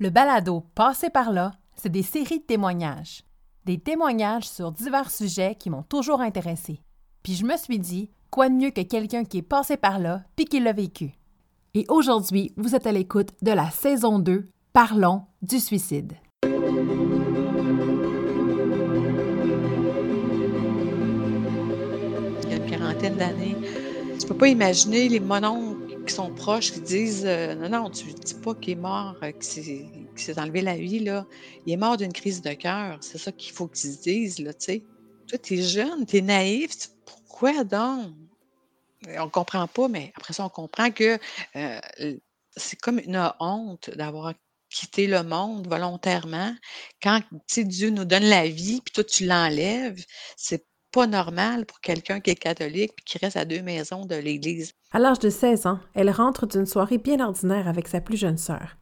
Le balado Passé par là, c'est des séries de témoignages. Des témoignages sur divers sujets qui m'ont toujours intéressé. Puis je me suis dit, quoi de mieux que quelqu'un qui est passé par là puis qui l'a vécu. Et aujourd'hui, vous êtes à l'écoute de la saison 2, Parlons du suicide. Il y a une quarantaine d'années, tu peux pas imaginer les mononcles qui sont proches qui disent euh, Non, non, tu ne dis pas qu'il est mort, euh, qu'il s'est enlevé la vie, là. Il est mort d'une crise de cœur. C'est ça qu'il faut qu'ils disent, là. Toi, tu es jeune, tu es naïf. Pourquoi donc? On ne comprend pas, mais après ça, on comprend que euh, c'est comme une honte d'avoir quitté le monde volontairement. Quand Dieu nous donne la vie, puis toi, tu l'enlèves, c'est pas normal pour quelqu'un qui est catholique puis qui reste à deux maisons de l'Église. À l'âge de 16 ans, elle rentre d'une soirée bien ordinaire avec sa plus jeune sœur.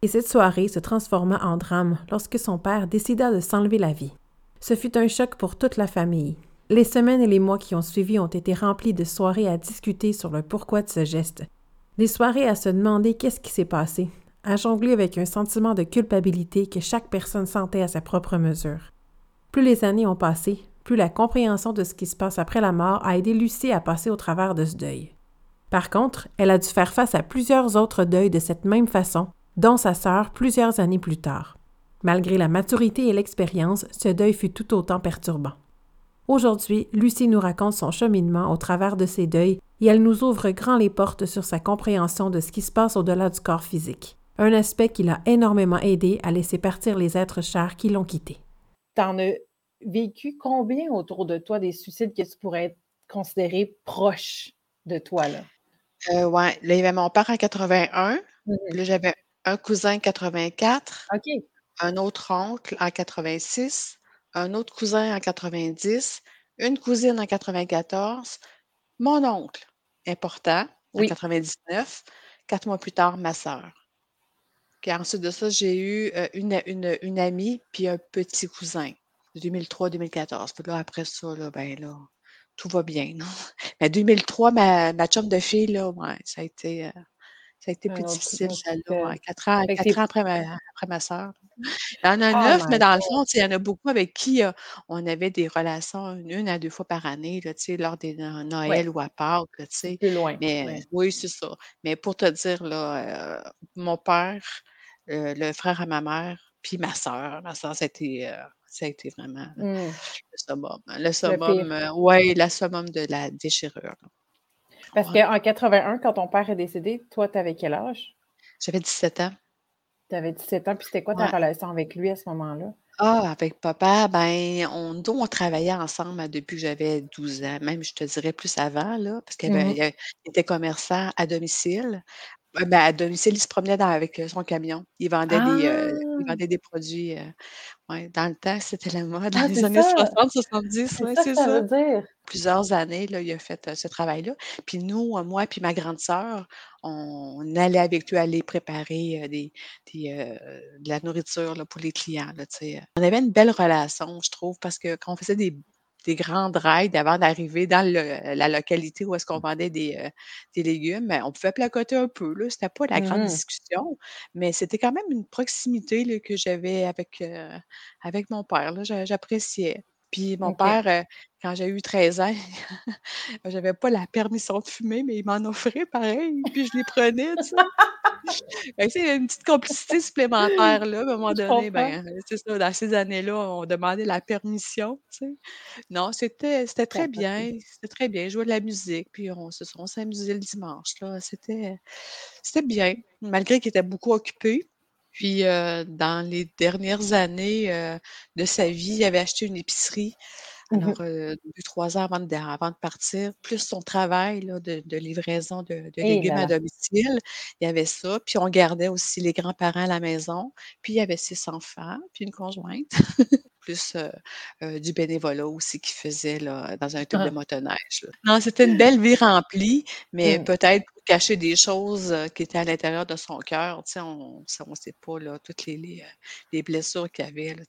Et cette soirée se transforma en drame lorsque son père décida de s'enlever la vie. Ce fut un choc pour toute la famille. Les semaines et les mois qui ont suivi ont été remplis de soirées à discuter sur le pourquoi de ce geste. Des soirées à se demander qu'est-ce qui s'est passé, à jongler avec un sentiment de culpabilité que chaque personne sentait à sa propre mesure. Plus les années ont passé, plus la compréhension de ce qui se passe après la mort a aidé Lucie à passer au travers de ce deuil. Par contre, elle a dû faire face à plusieurs autres deuils de cette même façon, dont sa sœur plusieurs années plus tard. Malgré la maturité et l'expérience, ce deuil fut tout autant perturbant. Aujourd'hui, Lucie nous raconte son cheminement au travers de ces deuils et elle nous ouvre grand les portes sur sa compréhension de ce qui se passe au-delà du corps physique, un aspect qui l'a énormément aidé à laisser partir les êtres chers qui l'ont quitté. Vécu combien autour de toi des suicides que tu pourrais être considéré proche de toi? Là? Euh, ouais. Là, il y avait mon père en 81. Mmh là, j'avais un cousin en 84. OK. Un autre oncle en 86. Un autre cousin en 90. Une cousine en 94. Mon oncle, important, en 99. Quatre mois plus tard, ma sœur. ensuite de ça, j'ai eu euh, une, une, une amie puis un petit cousin. 2003-2014. Là, après ça, là, ben là, tout va bien, non? Mais 2003, ma, ma chum de fille, là, ouais, ça a été, euh, ça a été plus difficile, celle-là. quatre ans, quatre ans après ma, après ma soeur. Il y en a oh neuf, mais dans le fond, il y en a beaucoup avec qui euh, on avait des relations une à deux fois par année, là, lors des Noël ou à Pâques. C'est plus loin. Mais, Oui, c'est ça. Mais pour te dire, là, euh, mon père, le frère à ma mère, puis ma soeur, ma soeur, c'était ça a été vraiment mmh. le summum. Le summum, euh, oui, la summum de la déchirure. Parce qu'en 81, quand ton père est décédé, toi, tu avais quel âge? J'avais 17 ans. Tu avais 17 ans, puis c'était quoi ta relation avec lui à ce moment-là? Ah, avec papa, ben, on, on travaillait ensemble depuis que j'avais 12 ans, même je te dirais plus avant, là, parce qu'il mmh était commerçant à domicile. Ben, à domicile, il se promenait avec son camion. Il vendait, des, il ah! vendait des produits. ouais, dans le temps, c'était la mode, dans ah, les années 60, 70. C'est ça que ça veut dire. Plusieurs années, là, il a fait ce travail-là. Puis nous, moi puis ma grande sœur, on, allait avec lui aller préparer des, de la nourriture là, pour les clients. Là, on avait une belle relation, je trouve, parce que quand on faisait des des grandes raids avant d'arriver dans la localité où est-ce qu'on vendait des, euh, des légumes. On pouvait placoter un peu, là. C'était pas la grande mmh discussion, mais c'était quand même une proximité que j'avais avec, euh, avec mon père, J'appréciais. Puis mon père, euh, quand j'ai eu 13 ans, j'avais pas la permission de fumer, mais il m'en offrait pareil, puis je les prenais, tu sais. C'est une petite complicité supplémentaire, là, à un moment donné, ben, c'est ça, dans ces années-là, on demandait la permission, tu sais. Non, c'était c'était très bien, c'était très bien. Jouer de la musique, puis on on s'amusait le dimanche, là. C'était c'était bien, malgré qu'il était beaucoup occupé. Puis, dans les dernières années, de sa vie, il avait acheté une épicerie. Mmh Alors, deux, trois ans avant de avant de partir, plus son travail là, de de livraison de de légumes à domicile, il y avait ça. Puis on gardait aussi les grands-parents à la maison. Puis il y avait six enfants, puis une conjointe. Plus, du bénévolat aussi qu'il faisait là, dans un club de ah. motoneige, Non, c'était une belle vie remplie, mais mmh. peut-être pour cacher des choses, qui étaient à l'intérieur de son cœur, on ne sait pas là, toutes les les, les blessures qu'il avait là,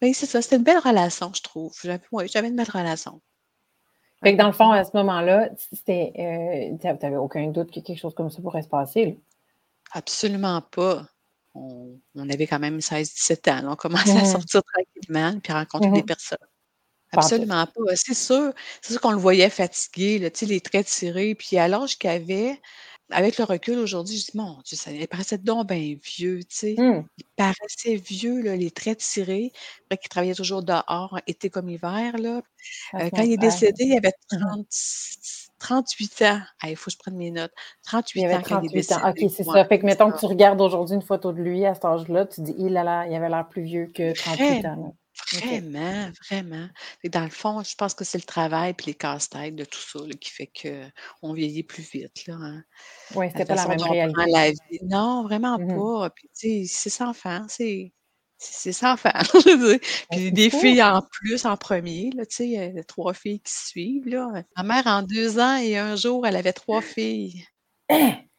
tu. Oui, c'est ça, c'était une belle relation, je trouve. J'avais oui, j'avais une belle relation. Fait que dans le fond, à ce moment-là, c'était, euh, tu n'avais aucun doute que quelque chose comme ça pourrait se passer. Absolument pas. on, on avait quand même 16-17 ans. là. On commençait à Mhm. sortir tranquillement, puis rencontrer des Mhm. personnes. Absolument pas. C'est sûr, c'est sûr qu'on le voyait fatigué, là, tu les traits tirés. Puis à l'âge qu'il avait, avec le recul aujourd'hui, je dis, mon Dieu, ça, il paraissait donc bien vieux, tu sais. Hmm. Il paraissait vieux, là, les traits tirés. Vrai qu'il travaillait toujours dehors, été comme hiver, là. Euh, quand il est décédé, il avait Mhm. 30 38 ans. Ah, il faut que je prenne mes notes. Il 38 avait ans quand il est 38 ans. OK, décédé. c'est Ouais, ça. Fait que mettons que tu regardes aujourd'hui une photo de lui à cet âge-là, tu dis, il, a l'air- il avait l'air plus vieux que 38 Vraiment, ans. OK. vraiment, vraiment. Que dans le fond, je pense que c'est le travail puis les casse-têtes de tout ça là, qui fait qu'on vieillit plus vite. Là, hein. Oui, c'était pas la même réalité. la vie. Non, vraiment Mhm. pas. Puis, tu sais, c'est sans fin. C'est c'est sans fin. Ben, Puis des fou. filles en plus en premier, là, tu sais, euh, trois filles qui suivent. Là. Ma mère, en deux ans et un jour, elle avait trois filles.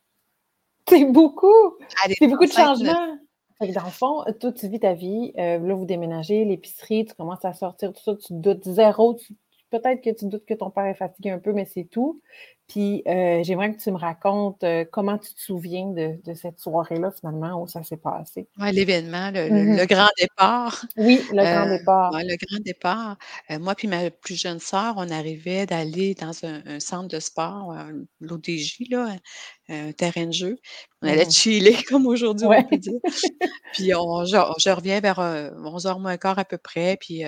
C'est beaucoup. C'est beaucoup de changements. Dans le fond, toi, tu vis ta vie. euh, là, vous déménagez, l'épicerie, tu commences à sortir, tout ça, tu doutes zéro. Peut-être que tu doutes que ton père est fatigué un peu, mais c'est tout. Puis euh, j'aimerais que tu me racontes euh, comment tu te souviens de, de cette soirée-là, finalement, où ça s'est passé? Ouais, l'événement, le, le- le grand départ. Oui, le grand Euh, départ. ouais, le grand départ. Moi puis ma plus jeune sœur, on arrivait d'aller dans un, un centre de sport, l'ODJ, là, un terrain de jeu. On allait Mhm. chiller, comme aujourd'hui, on peut dire. Puis on, je, je reviens vers euh, 11h moins quart à peu près. Puis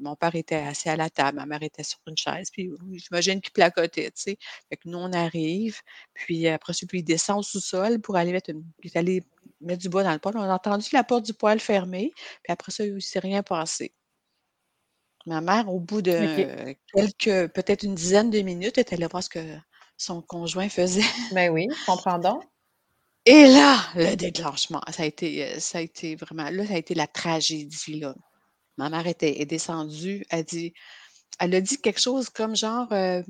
mon père était assis à la table, ma mère était sur une chaise. Puis oui, j'imagine qu'il placotait, tu sais? Fait que nous, on arrive. Puis après, ça, puis il descend au sous-sol pour aller mettre, une- mettre du bois dans le poêle. On a entendu la porte du poêle fermée. Puis après ça, il ne s'est rien passé. Ma mère, au bout de quelques, peut-être une dizaine de minutes, est allée voir ce que son conjoint faisait. Ben oui, comprends donc. Et là, le déclenchement, ça a été, ça a été vraiment, là, ça a été la tragédie, là. Ma mère était, est descendue, elle dit, elle a dit quelque chose comme genre, euh,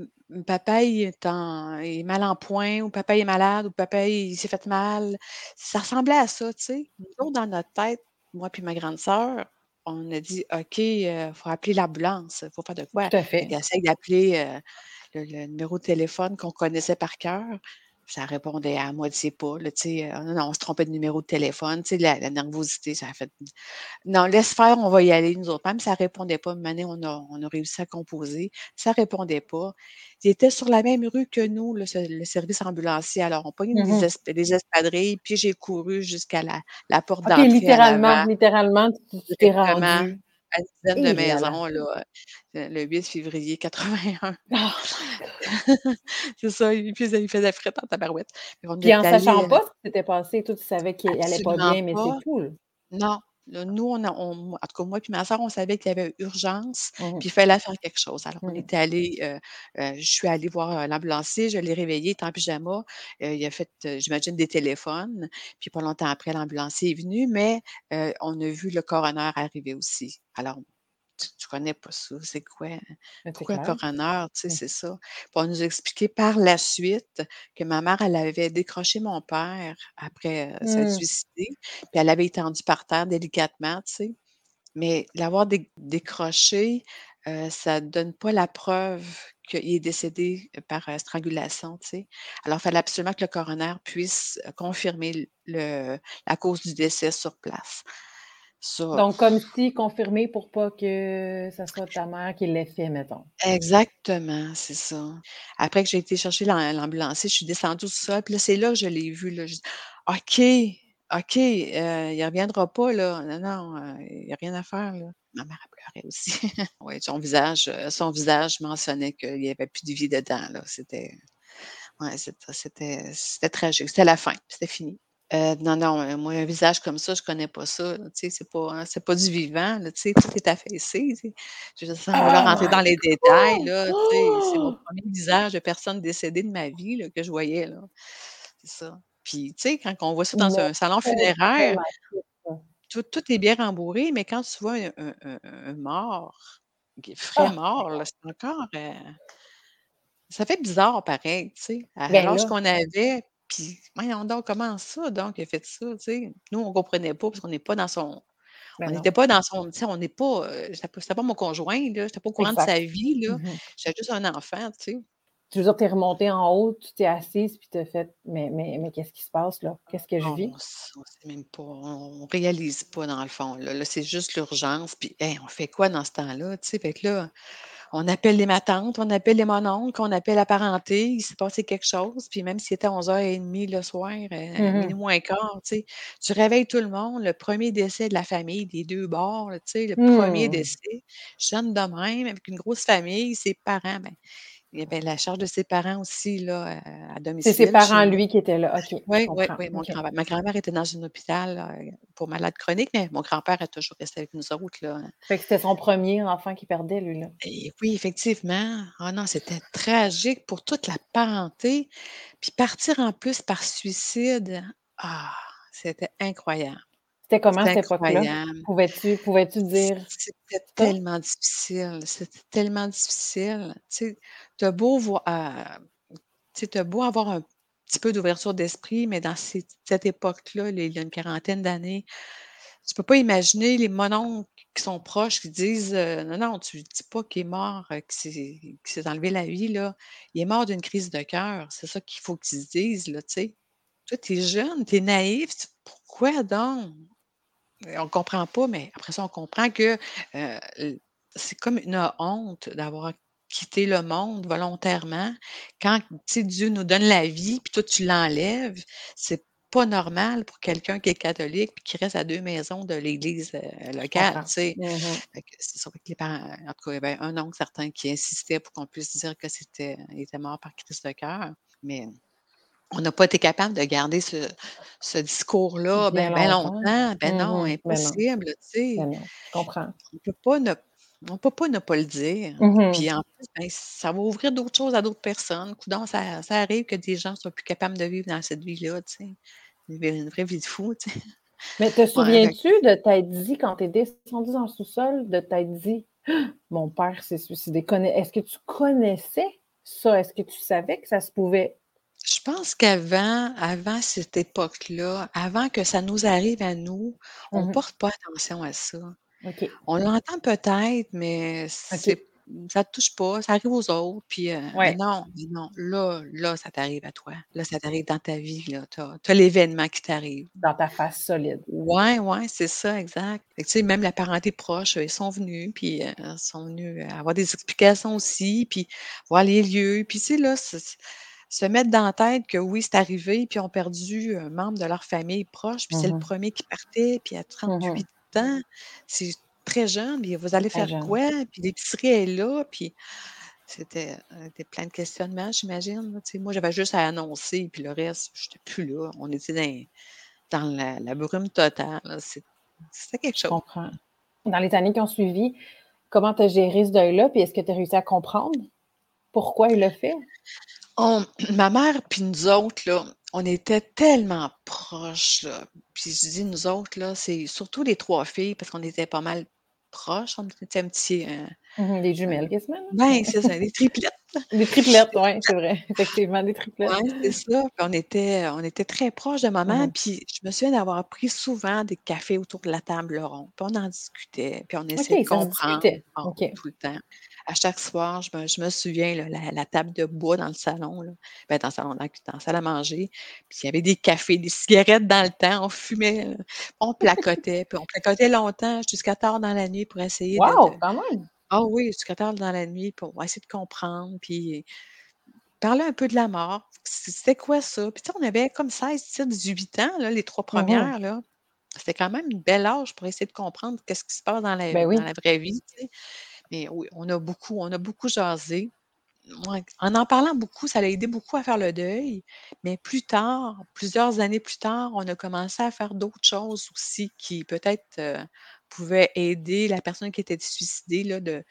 papa est, en- il est mal en point, ou papa est malade, ou papa il s'est fait mal. Ça ressemblait à ça, tu sais. Nous dans notre tête, moi puis ma grande sœur, on a dit, OK, il faut appeler l'ambulance, il faut faire de quoi? Tout à Fait qu'elle essaye d'appeler euh, le, le numéro de téléphone qu'on connaissait par cœur. Ça répondait à moitié pas, là, sais. euh, non, non, on se trompait de numéro de téléphone, sais, la, la nervosité, ça a fait. Non, laisse faire, on va y aller, nous autres. Même ça répondait pas. Année, on a, on a réussi à composer. Ça répondait pas. Il était sur la même rue que nous, le, se- le service ambulancier. Alors, on pognait des, es- des espadrilles, puis j'ai couru jusqu'à la, la porte OK, d'entrée littéralement, littéralement, tu t'es rendu. À une dizaine de Et maisons, là, euh, le 8 février 81. Oh God. C'est ça, il faisait, il faisait fret en tabarouette. Puis on Puis en allé, sachant euh, pas ce qui s'était passé, toi, tu savais qu'il allait pas bien, mais c'est tout. là. Non. Là, nous, on a, on- en tout cas, moi et ma soeur, on savait qu'il y avait urgence, Mhm. puis il fallait faire quelque chose. Alors, on Mhm. était allé, euh, euh, je suis allée voir euh, l'ambulancier, je l'ai réveillé, il était en pyjama. euh, il a fait, j'imagine, des téléphones. Puis pas longtemps après, l'ambulancier est venu, mais on a vu le coroner arriver aussi. Alors, tu, tu connais pas ça, c'est quoi? C'est Pourquoi clair. coroner? Tu sais, c'est ça. Puis on nous a expliqué par la suite que ma mère, elle avait décroché mon père après euh, s'être suicidée, puis elle l'avait étendu par terre délicatement, tu sais. Mais l'avoir dé- décroché, euh, ça donne pas la preuve qu'il est décédé par euh, strangulation, tu sais. Alors, il fallait absolument que le coroner puisse euh, confirmer le, la cause du décès sur place. Ça, Donc, comme si confirmé pour pas que ça soit ta mère qui l'ait fait, mettons. Exactement, c'est ça. Après que j'ai été chercher l'am l'ambulancier, je suis descendue au sol, puis là, c'est là que je l'ai vu, là. J'ai dit: «OK, OK, heu, il reviendra pas, là. Non, non, heu, il y a rien à faire, là». Ma mère, elle pleurait aussi. Oui, son visage, heu, son visage mentionnait qu'il y avait plus de vie dedans, là. C'était ouais, c'était tragique. C'était la fin, c'était fini. Heu, non, non, heu, moi, un visage comme ça, je connais pas ça. Tu sais, c'est pas hein, c'est pas du vivant, là, tu sais, tout est affaissé, tu sais. Je sans vouloir Oh rentrer dans les détails, là, tu sais, c'est mon Oh! premier visage de personne décédée de ma vie, là, que je voyais, là. C'est ça. Puis, tu sais, quand on voit ça dans un salon funéraire, tout tout est bien rembourré, mais quand tu vois un un un un mort, qui est frais Ah! mort, là, c'est encore, heu ça fait bizarre pareil, tu sais, à Ben l'âge qu'on avait, puis voyons donc, comment ça donc, il a fait ça, tu sais? Nous, on comprenait pas parce qu'on n'est pas dans son Ben on n'était pas dans son tu sais, on n'est pas, c'était pas c'était pas mon conjoint, là, j'étais pas au courant de sa vie, là. Mhm. J'étais juste un enfant, tu sais? tu veux dire, t'es remonté en haut, tu t'es assise, puis t'as fait Mais, mais, mais qu'est-ce qui se passe là? Qu'est-ce que je On vis? ne sait même pas, on réalise pas dans le fond. Là, Là, c'est juste l'urgence. Puis, hey, on fait quoi dans ce temps-là? Tu sais, fait que là, on appelle les matantes, on appelle les mononcles, on appelle la parenté, il s'est passé quelque chose. Puis même si c'était 11h30 le soir, euh, minuit Mhm. moins quart, tu sais, tu réveilles tout le monde. Le premier décès de la famille, des deux bords, tu sais, le premier Hmm. décès, jeune de même, avec une grosse famille, ses parents, ben, il y avait la charge de ses parents aussi là, à C'est domicile ses chez parents, lui, qui étaient là. OK, Oui, oui, oui. Mon grand ma grand-mère était dans un hôpital euh, pour malades chroniques, mais mon grand-père a toujours resté avec nous autres. Là. Fait que c'était son premier enfant qui perdait, lui, là. Et oui, effectivement. Ah non, c'était tragique pour toute la parenté. Puis partir en plus par suicide, ah, c'était incroyable. C'était comment cette époque-là? Pouvais-tu pouvais-tu dire C'était tellement difficile. C'était tellement difficile. Tu sais, t'as beau voir, euh, tu beau avoir un petit peu d'ouverture d'esprit, mais dans cette époque-là, là, il y a une quarantaine d'années, tu peux pas imaginer les mononcles qui sont proches qui disent euh, non, non, tu dis pas qu'il est mort, euh, qu'il s'est enlevé la vie, là. Il est mort d'une crise de cœur. C'est ça qu'il faut qu'ils se disent, là, tu sais. Toi, t'es jeune, t'es naïf. tu- Pourquoi donc? On comprend pas, mais après ça, on comprend que euh, c'est comme une honte d'avoir quitté le monde volontairement. Quand Dieu nous donne la vie, puis toi, tu l'enlèves, c'est pas normal pour quelqu'un qui est catholique puis qui reste à deux maisons de l'église euh, locale, que C'est sûr que les parents, en tout cas, il y avait un oncle certain qui insistait pour qu'on puisse dire que c'était, était mort par crise de cœur. Mais on n'a pas été capable de garder ce, ce discours-là Bien bien ben longtemps. longtemps. Ben non, Mhm. Ben non. impossible, tu sais. Ben comprends. On peut pas ne, on peut pas ne pas le dire. Mhm. Puis en plus, ben, ça va ouvrir d'autres choses à d'autres personnes. Coudonc, ça, ça arrive que des gens soient plus capables de vivre dans cette vie-là, tu sais. Une vraie vie de fou, tu sais. Mais te Ouais, souviens-tu de t'être dit, quand tu es descendu dans le sous-sol, de t'être dit Ah, Mon père s'est suicidé. Est-ce que tu connaissais ça? Est-ce que tu savais que ça se pouvait? Je pense qu'avant, avant cette époque-là, avant que ça nous arrive à nous, on ne Mhm. porte pas attention à ça. OK. On l'entend peut-être, mais OK. c'est, ça ne touche pas, ça arrive aux autres. Puis, euh, mais Ouais. non, mais non, là, là, ça t'arrive à toi. Là, ça t'arrive dans ta vie. Tu as, l'événement qui t'arrive. Dans ta face solide. Ouais, ouais, c'est ça, exact. Fait que, tu sais, même la parenté proche, ils sont venus, puis euh, ils sont venus avoir des explications aussi, puis voir les lieux. Puis, tu sais, là, c'est- c'est- se mettre dans la tête que oui, c'est arrivé, puis ont perdu un membre de leur famille proche, puis c'est le premier qui partait, puis à Mhm. 38 ans, c'est très jeune, puis vous allez faire jeune. quoi? Puis l'épicerie est là, puis c'était euh, plein de questionnements, j'imagine. Moi, j'avais juste à annoncer, puis le reste, je n'étais plus là. On était dans, dans la, la brume totale. C'était quelque Je chose. comprends. Dans les années qui ont suivi, comment tu as géré ce deuil-là? Puis est-ce que tu as réussi à comprendre pourquoi il l'a fait? On- ma mère puis nous autres, là, on était tellement proches. Là. Puis je dis nous autres, là, c'est surtout les trois filles, parce qu'on était pas mal proches. On était un petit. euh, Mhm, Des jumelles, quasiment. ben, c'est ça, des triplettes. Des triplettes, oui, c'est vrai. Effectivement, des triplettes. Oui, c'est ça. Puis on était, on était très proches de maman. Mhm. Puis je me souviens d'avoir pris souvent des cafés autour de la table ronde. Puis on en discutait. Puis on essayait de comprendre OK. tout le temps. À chaque soir, je me, je me souviens, là, la, la table de bois dans le salon, là, ben, dans le salon, dans, dans la salle à manger. Puis il y avait des cafés, des cigarettes dans le temps. On fumait, là. on placotait. Puis on placotait longtemps, jusqu'à tard dans la nuit pour essayer de, Wow, de- quand même! Ah oui, jusqu'à tard dans la nuit pour essayer de comprendre. Puis parler un peu de la mort. C'était quoi ça? Puis on avait comme 16, 17, 18 ans, là, les trois Mhm. premières. là. C'était quand même une belle âge pour essayer de comprendre qu'est-ce qui se passe dans la, Ben oui. dans la vraie vie. tu sais. Mais oui, on a beaucoup, on a beaucoup jasé. En en parlant beaucoup, ça l'a aidé beaucoup à faire le deuil. Mais plus tard, plusieurs années plus tard, on a commencé à faire d'autres choses aussi qui peut-être euh, pouvaient aider la personne qui était suicidée là, de,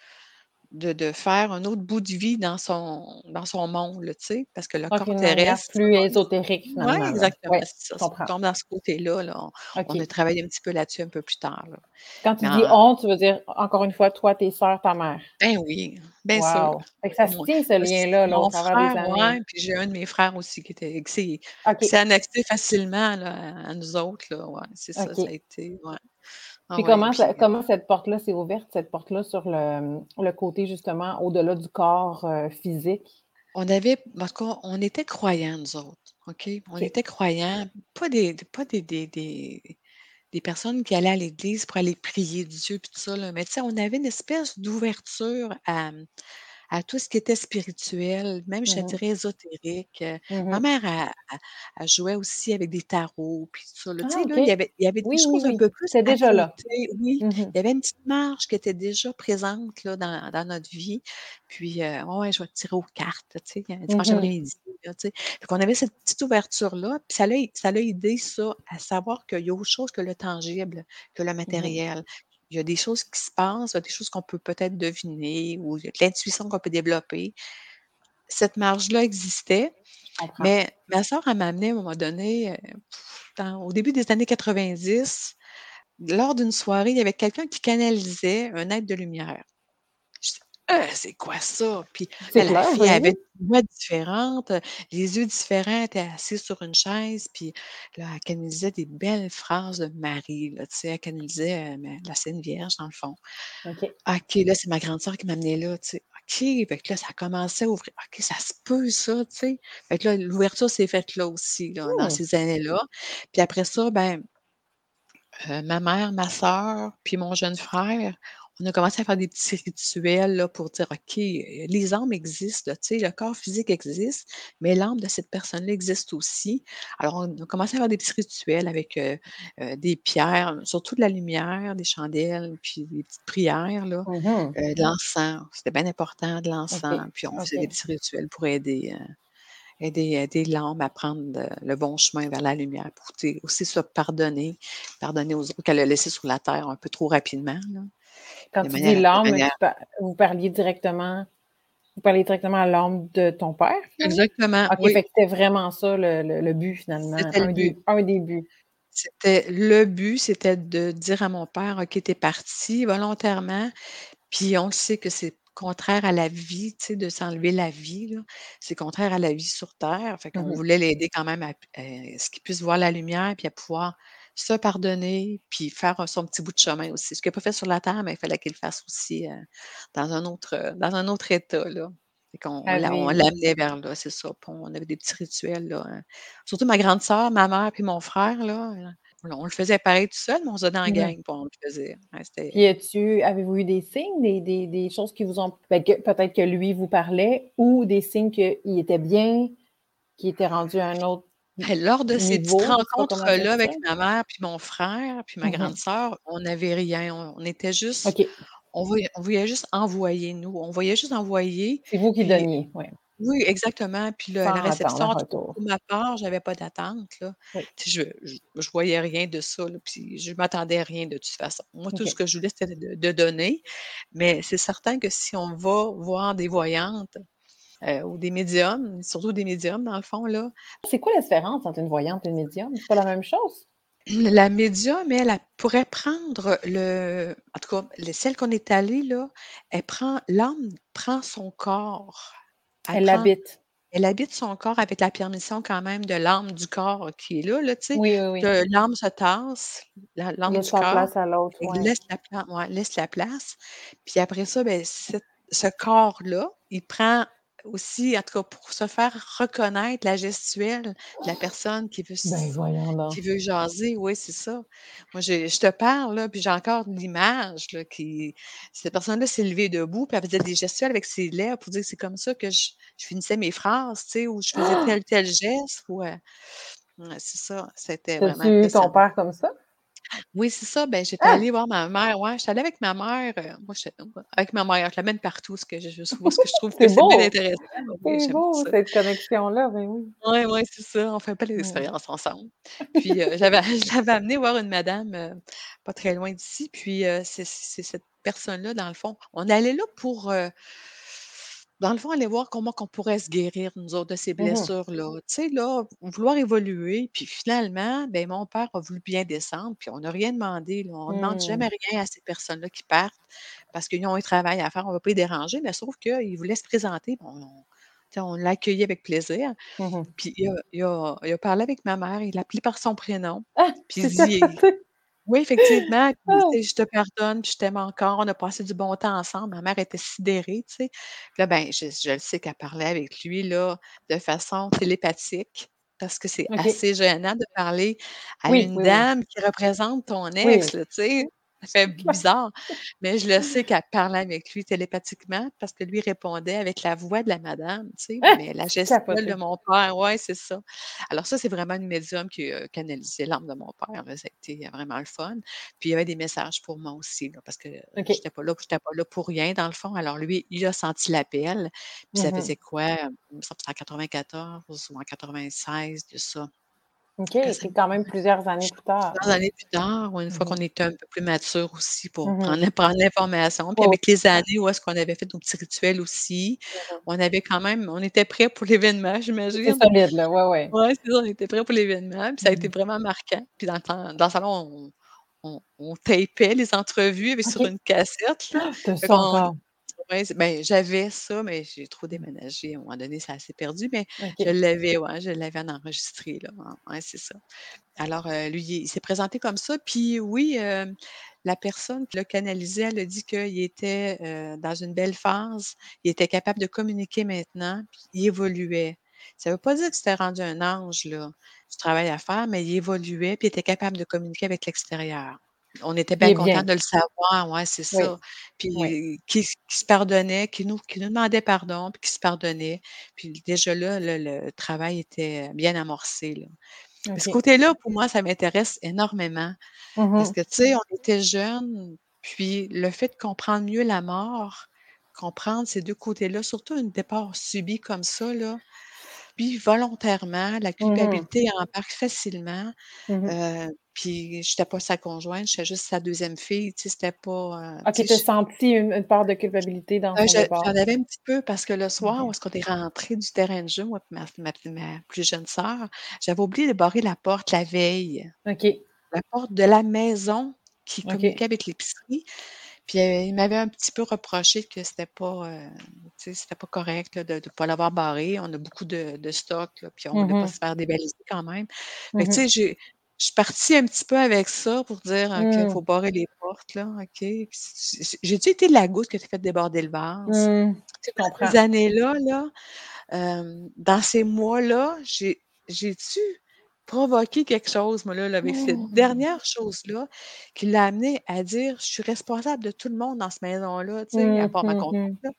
de, de faire un autre bout de vie dans son, dans son monde, tu sais, parce que le corps terrestre, plus ésotérique, oui, finalement. exactement, c'est ça. Ça comprends. tombe dans ce côté-là. Là. On, on a travaillé un petit peu là-dessus un peu plus tard. Là. Quand tu Mais dis en- on, tu veux dire, encore une fois, toi, tes sœurs, ta mère? Ben oui, bien sûr. Wow! Fait que ça se tient, ce lien-là, là, au travers des années. ouais, puis j'ai un de mes frères aussi qui était, qui s'est OK. qui s'est annexé facilement là, à nous autres. Là, ouais, c'est ça, ça a été. Ouais. Ah Puis ouais, comment, puis, ça- comment cette porte-là s'est ouverte, cette porte-là sur le, le côté justement au-delà du corps euh, physique? On avait en tout cas, on était croyants, nous autres, OK? On était croyants, pas des pas des des des des personnes qui allaient à l'église pour aller prier Dieu puis tout ça, là, mais tu sais, on avait une espèce d'ouverture à, à tout ce qui était spirituel, même je te Mmh mh. dirais ésotérique. Heu, Mmh ma mh. mère, jouait aussi avec des tarots puis tout ça, là. Ah là, il y avait il y avait des Oui, oui, choses un peu plus à déjà là. Oui, Mmh il y avait une petite marche qui était déjà présente, là, dans dans notre vie. Puis, heu, ouais, je vais tirer aux cartes, tu sais, Mmh dimanche après-midi, qu'on avait cette petite ouverture-là, puis ça l'a ça l'a aidé ça, à savoir qu'il y a autre chose que le tangible, que le Mmh matériel. Il y a des choses qui se passent, il y a des choses qu'on peut peut-être deviner ou il y a de l'intuition qu'on peut développer. Cette marge-là existait, mais ma sœur, elle m'a amené à un moment donné, dans au début des années 90, lors d'une soirée, il y avait quelqu'un qui canalisait un être de lumière. «Heu, c'est quoi ça?» Puis la fille oui, avait une voix différente, les yeux différents, elle était assise sur une chaise, puis là, elle canalisait des belles phrases de Marie, là, tu sais, elle canalisait, mais la Sainte Vierge, dans le fond. OK. OK, là, c'est ma grande sœur qui m'a amenée là, tu sais. OK, fait que là, ça a commencé à ouvrir. OK, ça se peut ça, tu sais. Fait que là, l'ouverture s'est faite là aussi, là, dans ces années-là. Puis après ça, ben heu, ma mère, ma sœur, puis mon jeune frère, on a commencé à faire des petits rituels, là, pour dire: «OK, heu, les âmes existent, là, tu sais, le corps physique existe, mais l'âme de cette personne-là existe aussi». Alors on a commencé à faire des petits rituels avec, heu heu, des pierres, surtout de la lumière, des chandelles, puis des petites prières, là, Mmh de l'encens. C'était bien important, de l'encens, puis on faisait des petits rituels pour aider, aider aider l'âme à prendre, le bon chemin vers la lumière, pour aussi se pardonner, pardonner aux autres qu'elle a laissés sur la terre un peu trop rapidement, là, Quand de tu dis manière l'âme, manière vous parliez directement vous parliez directement à l'âme de ton père, finalement? Exactement, OK, oui. fait que c'était vraiment ça le le le but, finalement, C'était le un but. des un des buts. C'était le but, c'était de dire à mon père: «OK, tu es parti volontairement, puis on le sait que c'est contraire à la vie, tu sais, de s'enlever la vie, là. C'est contraire à la vie sur terre». Fait Mmh qu'on mh. voulait l'aider quand même à à ce qu'il puisse voir la lumière, puis à pouvoir se pardonner, puis faire, son petit bout de chemin aussi. Ce qu'il a pas fait sur la terre, mais il fallait qu'il le fasse aussi, dans un autre, dans un autre état, là. On Avez l'amenait vers là, c'est ça. On avait des petits rituels, là, hein. Surtout ma grande sœur, ma mère puis mon frère, là, on le faisait pareil tout seul, mais on se donnait en Mmh mh. gang, puis on le faisait. Ouais, c'était Puis as-tu avez-vous eu des signes, des des des choses qui vous ont ben, peut-être que lui vous parlait ou des signes qu'il était bien, qu'il était rendu à un autre Ben, lors de ces petites? Je rencontres-là avec ma mère puis mon frère, puis ma Mmh grande sœur, on n'avait rien. On on était juste on voyait on voyait juste envoyer, nous. On voyait juste envoyer, C'est vous qui donniez, ouais. oui, exactement. Puis le la réception, pour ma part, j'avais pas d'attente. Oui. Je je je voyais rien de ça, là, puis je m'attendais à rien de toute façon. Moi, tout ce que je voulais, c'était de de donner, mais c'est certain que si on va voir des voyantes, heu, ou des médiums, surtout des médiums, dans le fond, là C'est quoi la différence entre une voyante et une médium? C'est pas la même chose? La médium, elle, elle pourrait prendre le en tout cas, celle qu'on est allé, là, elle prend l'âme prend son corps. Elle Elle prend l'habite. elle habite son corps avec la permission quand même de l'âme du corps qui est là, là, tu sais, Oui, oui, l'âme se tasse, l'âme Laisse du la corps, place à l'autre, ouais. laisse la ouais, laisse la place. Puis après ça, ben, ce corps-là, il prend aussi, en tout cas pour se faire reconnaître la gestuelle de la personne qui veut Ben, qui veut jaser. Oui, c'est ça. Moi, je te parle, là, puis j'ai encore l'image, là, qui cette personne-là s'est levée debout, puis elle faisait des gestuelles avec ses lèvres pour dire: «C'est comme ça que je je finissais mes phrases», tu sais, ou je faisais tel tel geste ouais, c'est ça. C'était vraiment eu ton père comme ça? Oui, c'est ça. Ben, j'étais Ah! allée voir ma mère, ouais, j'étais allée avec ma mère, heu, moi, j'étais avec ma mère, je l'amène partout, ce que je je parce que je trouve que C'est c'est bien beau! intéressant. Oui, C'est j'aime beau ça. cette connexion-là, ben oui. Ouais, ouais, c'est ça. On fait pas les expériences ensemble. Puis, heu, j'avais je l'avais amenée voir une madame, heu, pas très loin d'ici, puis, heu, c'est c'est cette personne-là, dans le fond, on allait là pour, dans le fond, aller voir comment qu'on pourrait se guérir, nous autres, de ces Mmh mh. blessures-là. Tu sais, là, vouloir évoluer, puis finalement, ben, mon père a voulu bien descendre, puis on n'a rien demandé, là. On demande Mmh. jamais rien à ces personnes-là qui partent parce qu'ils ont un travail à faire, on va pas les déranger, mais sauf qu'ils voulaient se présenter, puis on on l'a accueilli avec plaisir. Mmh mh. Puis il a il a il a parlé avec ma mère, il l'a appelée par son prénom, Ah! puis il! Oui, effectivement, puis Ah! tu sais: «Je te pardonne, puis je t'aime encore, on a passé du bon temps ensemble». Ma mère était sidérée, tu sais. Puis là, ben, je je le sais qu'elle parlait avec lui, là, de façon télépathique, parce que c'est assez gênant de parler à Oui, une oui, oui. dame qui représente ton ex, tu sais. Ça fait bizarre, mais je le sais qu'elle parlait avec lui télépathiquement parce que lui répondait avec la voix de la madame, tu sais, Ah! mais la gestuelle de mon père ouais, c'est ça. Alors ça, c'est vraiment une médium qui a canalisé l'âme de mon père, là, ça a été vraiment le fun. Puis il y avait des messages pour moi aussi, là, parce que OK. j'étais pas là j'étais pas là pour rien, dans le fond. Alors lui, il a senti l'appel, puis ça Mmh faisait quoi? C'était en 94 ou en 96 de ça. OK, c'est quand même plusieurs années plus tard. plusieurs années plus tard, ou une fois Mmh qu'on était un peu plus mature aussi pour Mmh mh. prendre prendre l'information. Puis Oh. avec les années où est-ce qu'on avait fait nos petits rituels aussi, Mmh mh. on avait quand même on était prêts pour l'événement, j'imagine. solide, là, ouais, ouais. Ouais, c'est ça, on était prêts pour l'événement, puis ça a Mmh été mh. vraiment marquant. Puis dans dans le salon, on on on tapait les entrevues avec sur une cassette, là. Ouais, c'est ben, j'avais ça, mais j'ai trop déménagé. À un moment donné, ça s'est perdu, mais je OK. l'avais, ouais, je l'avais en enregistré, là. Ouais, c'est ça. Alors, heu, lui, il s'est présenté comme ça, puis oui, hem, la personne qui l'a canalisé, elle a dit qu'il était, heu, dans une belle phase. Il était capable de communiquer maintenant, puis il évoluait. Ça veut pas dire que c'était rendu un ange, là, du travail à faire, mais il évoluait, puis il était capable de communiquer avec l'extérieur. On était bien contents bien. de le savoir, ouais, c'est Oui. ça. Puis Oui. qu'il se pardonnait, qu'il nous demandait pardon, puis qu'il se pardonnait. Puis déjà là, le le travail était bien amorcé, là. Ce côté-là, pour moi, ça m'intéresse énormément Mmh parce mh. que, tu sais, on était jeunes, puis le fait de comprendre mieux la mort, comprendre ces 2 côtés-là, surtout un départ subi comme ça, là, puis volontairement, la Mmh mh. culpabilité embarque facilement. Mmh mh. Heu, puis j'étais pas sa conjointe, j'étais juste sa 2e fille, tu sais, c'était pas, OK, tu tu as je senti une une part de culpabilité dans son je départ. j'en avais un petit peu parce que le soir où OK. est-ce qu'on est rentrés du terrain de jeu, moi ma ma plus jeune sœur, j'avais oublié de barrer la porte la veille. OK. La porte de la maison qui communiquait avec l'épicerie. Puis, heu, il m'avait un petit peu reproché que c'était pas, tu c'était pas correct, là, de de pas l'avoir barrée. On a beaucoup de de stock, là, puis on Mmh voulait pas mh. se faire dévaliser quand même. Fait Mmh que, tu sais, j'ai je suis partie un petit peu avec ça pour dire: «OK, Mmh. faut barrer les portes, là, OK». J'ai-tu été la goutte qui a fait déborder le vase? Mmh. Tu sais, dans ces années-là, là, hem, dans ces mois-là, j'ai j'ai-tu provoqué quelque chose, moi, là, là, avec cette dernière chose-là qui l'a amené à dire: «Je suis responsable de tout le monde dans cette maison-là», tu sais, à Mmh, part ma mmh conjointe, mh. là.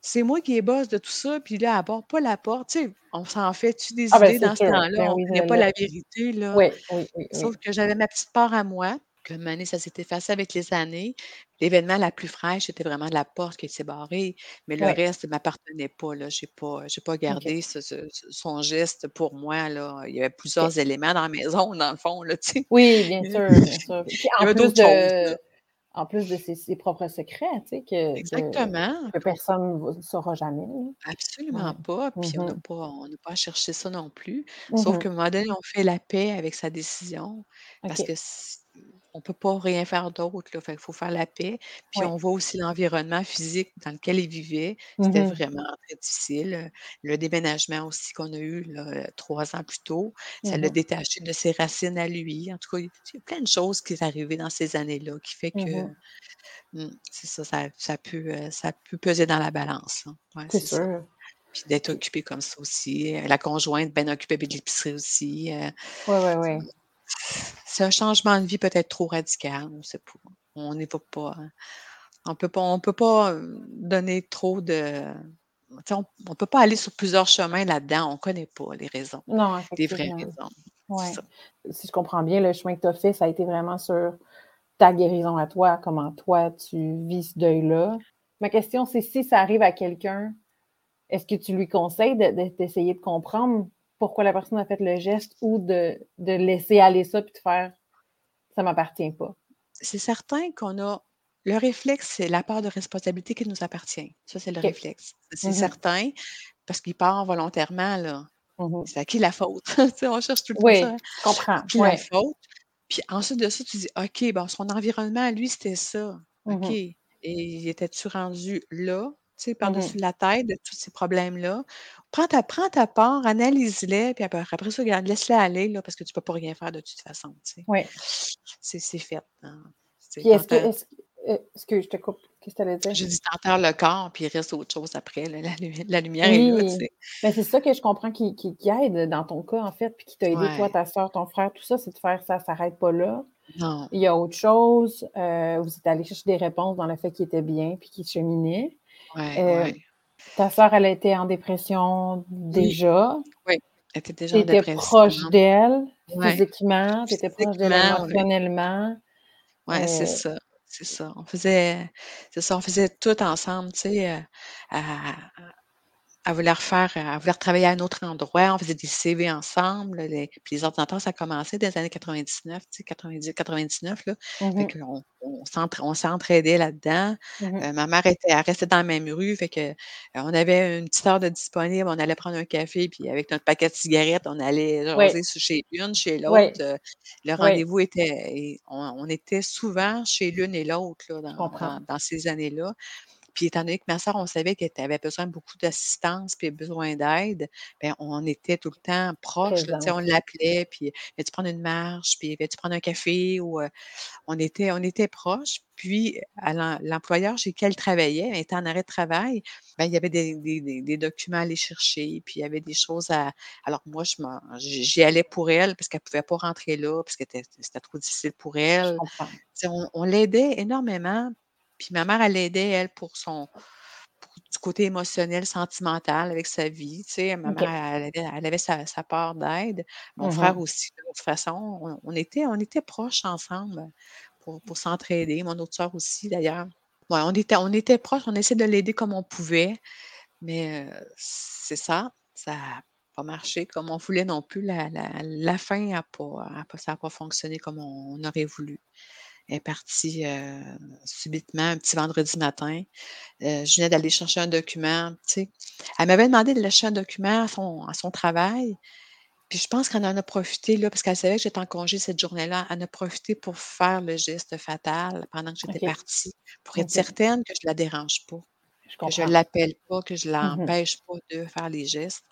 «C'est moi qui est boss de tout ça», puis là, elle barre pas la porte. Tu sais, on s'en fait-tu Ah des ben, idées dans ce temps-là? Ben On oui, connaît pas la vérité, là. oui, oui, Sauf que j'avais ma petite part à moi. Moment donné, ça s'est effacé avec les années. L'événement la plus fraîche, c'était vraiment la porte qui s'est barrée, mais le Ouais. reste m'appartenait pas, là. J'ai pas pas gardé ce ce ce son geste pour moi, là. Il y avait plusieurs éléments dans la maison, dans le fond, là, tu sais. Oui, bien sûr, bien sûr. Puis y en plus choses, de en plus de ses ses propres secrets, tu sais, que que Exactement. que personne va saura jamais. Absolument Ouais. pas, puis on n'a mh. pas on n'a pas à chercher ça non plus. Sauf mh. qu'à un moment donné, on fait la paix avec sa décision parce que on peut pas rien faire d'autre, là. Fait qu'il faut faire la paix. Puis on voit aussi l'environnement physique dans lequel il vivait. Mmh C'était vraiment très difficile. Le déménagement aussi qu'on a eu, là, 3 ans plus tôt, ça Mmh l'a détaché de ses racines à lui. En tout cas, il y a plein de choses qui est arrivé dans ces années-là qui fait Mmh que c'est ça, ça ça peut, heu, ça peut peser dans la balance, là. Ouais, C'est c'est ça. sûr. Puis d'être occupé comme ça aussi, heu, la conjointe bien occupée avec l'épicerie aussi, heu Ouais, ouais, ouais. C'est un changement de vie peut-être trop radical, on sait pas. On n'y va pas, hein. On peut pas on peut pas, heu, donner trop de on on peut pas aller sur plusieurs chemins là-dedans. On connaît pas les raisons, Non, les vraies raisons. Ouais. Si je comprends bien, le chemin que tu as fait, ça a été vraiment sur ta guérison à toi, comment toi tu vis ce deuil-là. Ma question, c'est si ça arrive à quelqu'un, est-ce que tu lui conseilles de de d'essayer de comprendre pourquoi la personne a fait le geste ou de de laisser aller ça puis de faire: «Ça m'appartient pas»? C'est certain qu'on a le réflexe, c'est la part de responsabilité qui nous appartient. Ça, c'est le réflexe. C'est Mmh mh. certain parce qu'il part volontairement, là. Mmh mh. C'est à qui la faute? On cherche tout le temps ça, Oui, hein. je comprends. Qui la faute? Puis ensuite de ça, tu dis: «OK, bon, son environnement lui, c'était ça. Mmh OK. Et il était-tu rendu là, sais, Mmh mh. par-dessus la tête de tous ces problèmes-là?» Prends ta prends ta part, analyse-les, puis après après ça, regarde, laisse-les aller, là, parce que tu peux pas rien faire de toute façon, tu sais. Ouais. c'est fait, hein. Puis est-ce que, t'enterres est-ce, euh, excuse, je te coupe? Qu'est-ce que tu allais dire? j'ai dit: «Tu le corps, puis il reste autre chose après, là, la la lumière est là», tu Oui, sais? mais c'est ça que je comprends qui qui qui aide dans ton cas, en fait, puis qui t'a aidé, toi, ta sœur, ton frère, tout ça, c'est de faire ça s'arrête pas là. Non. Il y a autre chose, heu, vous êtes allés chercher des réponses dans le fait qu'il était bien puis qu'il cheminait. Ouais, ouais. ta sœur, elle était en dépression Oui. déjà. Oui, elle était déjà Tu en étais dépression. proche d'elle Ouais. physiquement, tu étais proche d'elle Physiquement, ouais. émotionnellement. Ouais, c'est Heu ça, c'est ça. On faisait c'est ça, on faisait tout ensemble, tu sais, heu, à à vouloir faire, à vouloir travailler à un autre endroit. On faisait des CV ensemble, les puis les ordinateurs, ça a commencé dans les années 99, tu sais, 98-99, là. Mmh Fait on s'entra on s'entraidait là-dedans. Mmh mh. Heu, ma mère était elle restait dans la même rue, fait que, heu, on avait une petite heure de disponible, on allait prendre un café, puis avec notre paquet de cigarettes, on allait jaser chez l'une, chez Oui. l'autre, heu, le Oui. rendez-vous était et on on était souvent chez l'une et l'autre, dans ces années-là. Puis étant donné que ma sœur, on savait qu'elle avait besoin de beaucoup d'assistance, puis besoin d'aide, ben, on était tout le temps là, sais, on l'appelait, puis: «Viens-tu prendre une marche?» Puis: «Viens-tu prendre un café?» Ou, on était on était proches. Puis à l'employeur chez qui elle travaillait, elle était en arrêt de travail, ben, il y avait des des des des documents à aller chercher, puis il y avait des choses à alors moi, je m'en j'y allais pour elle parce qu'elle pouvait pas rentrer là, parce que c'était trop difficile pour elle. on on l'aidait énormément. Puis ma mère, elle l'aidait, elle, pour son pour du côté émotionnel, sentimental avec sa vie, tu sais. Ma mère, elle avait elle avait sa sa part d'aide. Mon Mmh frère aussi, de toute façon. On on était on était proches ensemble pour pour s'entraider. Mon autre sœur aussi, d'ailleurs. Ouais, on était on était proches, on essayait de l'aider comme on pouvait, mais heu, c'est ça, ça a pas marché comme on voulait non plus. La la la fin a pas a pas ça a pas fonctionné comme on aurait voulu. Elle est partie, heu, subitement un petit vendredi matin. Heu, je venais d'aller chercher un document. Elle m'avait demandé de lâcher un document à son à son travail, puis je pense qu'elle en a profité, là, parce qu'elle savait que j'étais en congé cette journée-là. Elle en a profité pour faire le geste fatal pendant que j'étais partie, pour être certaine que je la dérange pas, Je que je comprends. l'appelle pas, que je Mmh mh. l'empêche pas de faire les gestes.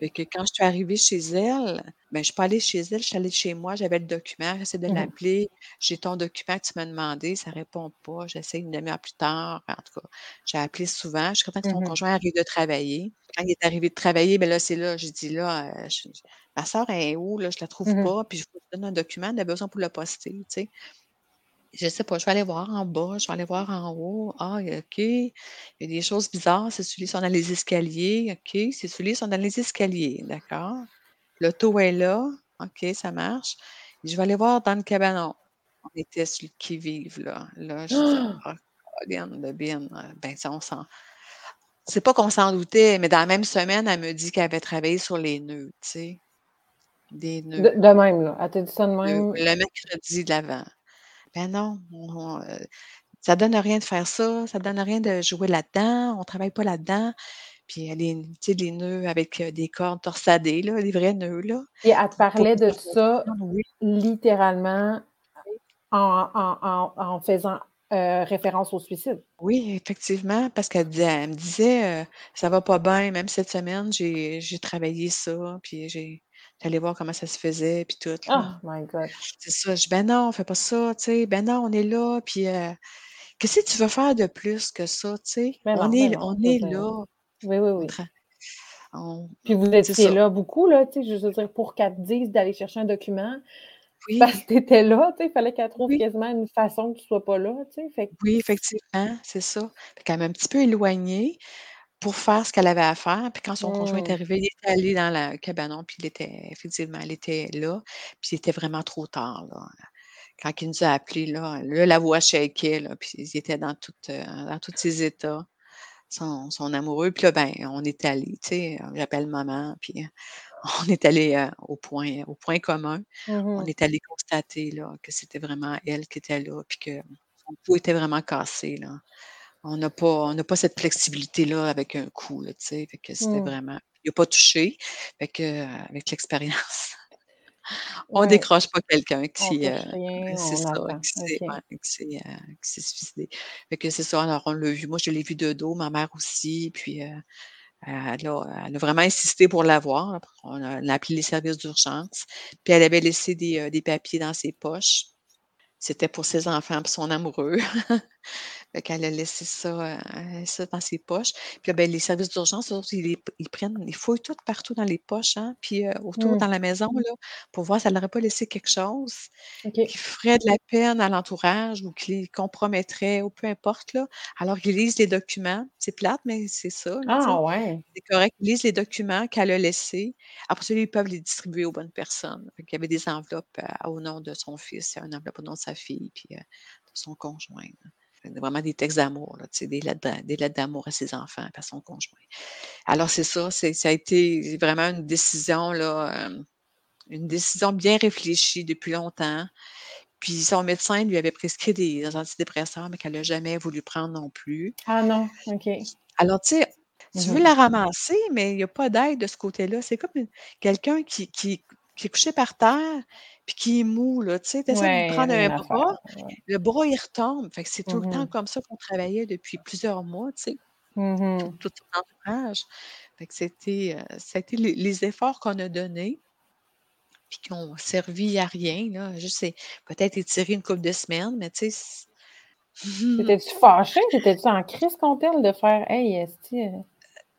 Fait que quand je suis arrivée chez elle, ben, je suis pas allée chez elle, je suis allée chez moi, j'avais le document, j'essaie de Mmh mh. l'appeler: «J'ai ton document que tu m'as demandé», ça répond pas. J'essaie une demi-heure plus tard, en tout cas, j'ai appelé souvent jusqu'à temps que son Mmh mh. conjoint arrive de travailler. Quand il est arrivé de travailler, ben là, c'est là, j'ai dit: «Là, je ma elle est où, là? Je la trouve Mmh pas, puis je te donne un document, elle a besoin pour le poster», tu sais. Je sais pas, je vais aller voir en bas, je vais aller voir en haut. Ah, OK, il y a des choses bizarres, ces souliers sont dans les escaliers. OK, ces souliers sont dans les escaliers, d'accord. L'auto est là, OK, ça marche. Je vais aller voir dans le cabanon. On était sur le qui-vive, là. Là, je dis: «Ah, de bine», ben, ça, on s'en c'est pas qu'on s'en doutait, mais dans la même semaine, elle me dit qu'elle avait travaillé sur les nœuds, tu sais. Des De nœuds. de même, là? Elle t'a dit ça de Le même? le mercredi d'avant. Ben non, on heu, ça donne rien de faire ça, ça donne rien de jouer là-dedans, on travaille pas là-dedans. Puis tu sais, les nœuds avec, heu, des cordes torsadées, là, les vrais nœuds, là. Et elle te parlait de ça oui. littéralement en en en en faisant, référence au suicide? Oui, effectivement, parce qu'elle me disait, «Ça va pas bien, même cette semaine, j'ai travaillé ça, puis j'ai j'allais voir comment ça se faisait, puis tout, là». Oh my God! C'est ça, je dis: «Ben non, fais pas ça, tu sais, ben non, on est là, puis heu, qu'est-ce que tu veux faire de plus que ça, tu sais? Mais On est non, on est là, oui, oui, on oui. on Puis vous étiez ça». là beaucoup, là, tu sais, je veux dire, pour qu'elle dise d'aller chercher un document, c'est parce Oui. que tu étais là, tu sais, il fallait qu'elle trouve Oui. quasiment une façon que tu sois pas là, tu sais, fait que Oui, effectivement, c'est ça. Fait qu'elle m'a un petit peu éloignée pour faire ce qu'elle avait à faire, puis quand son conjoint est Mmh. arrivé, il était allé dans le cabanon, puis il était effectivement, elle était là, puis il était vraiment trop tard, là. Quand il nous a appelés, là, là, la voix shakait, là, puis il était dans heu, dans tous ses états, son son amoureux. Puis là, ben, on est allés, tu sais, j'appelle maman, puis on est allés, heu, au point au point commun. Mmh On mh. est allés constater, là, que c'était vraiment elle qui était là, puis que son cou était vraiment cassé, là. On n'a pas on n'a pas cette flexibilité-là avec un cou, là, tu sais, fait que c'était Mmh. vraiment il a pas touché, fait que, avec l'expérience, on Ouais. décroche pas quelqu'un qui, rien, c'est ça, qui s'est ouais, suicidé. Fait que c'est ça, alors on l'a vu, moi je l'ai vu de dos, ma mère aussi, puis, heu, elle a elle a vraiment insisté pour l'avoir. On a on a appelé les services d'urgence, puis elle avait laissé des, des papiers dans ses poches. c'était pour ses enfants et son amoureux. Fait qu'elle a laissé ça, heu, ça dans ses poches. Puis ben, les services d'urgence, ils ils prennent ils fouillent tout partout dans les poches, hein, puis, heu, autour Mmh. dans la maison, là, pour voir si elle n'aurait pas laissé quelque chose qui ferait de la peine à l'entourage ou qui les compromettrait ou peu importe, là. Alors ils lisent les documents. C'est plate, mais c'est ça, là, Ah ouais! C'est correct. Ils lisent les documents qu'elle a laissés. Après ça, ils peuvent les distribuer aux bonnes personnes. Qu'il y avait des enveloppes, heu, au nom de son fils, il une enveloppe au nom de sa fille, puis, de son conjoint, là. Vraiment des textes d'amour, des lettres des lettres d'amour à ses enfants à son conjoint. Alors c'est ça, c'est ça a été vraiment une décision, là, hem, une décision bien réfléchie depuis longtemps. Puis son médecin lui avait prescrit des antidépresseurs, mais qu'elle a jamais voulu prendre non plus. Ah non, OK. Alors, tu sais, tu veux Mmh la ramasser, mais il y a pas d'aide de ce côté-là. C'est comme quelqu'un qui qui qui est couché par terre puis qui est mou, là, tu sais, tu essaies de Ouais, prendre un bras, ouais. le bras, il retombe. Fait que c'est tout le temps Mmh comme ça qu'on travaillait depuis plusieurs mois, tu sais, Mmh tout son entourage. Fait que c'était, heu, ça a été les les efforts qu'on a donnés puis qui ont servi à rien, là, juste peut-être étirer une couple de semaines, mais tu sais, T'étais-tu fâchée? T'étais-tu en crise contre elle de faire: «Hey, esti, heu»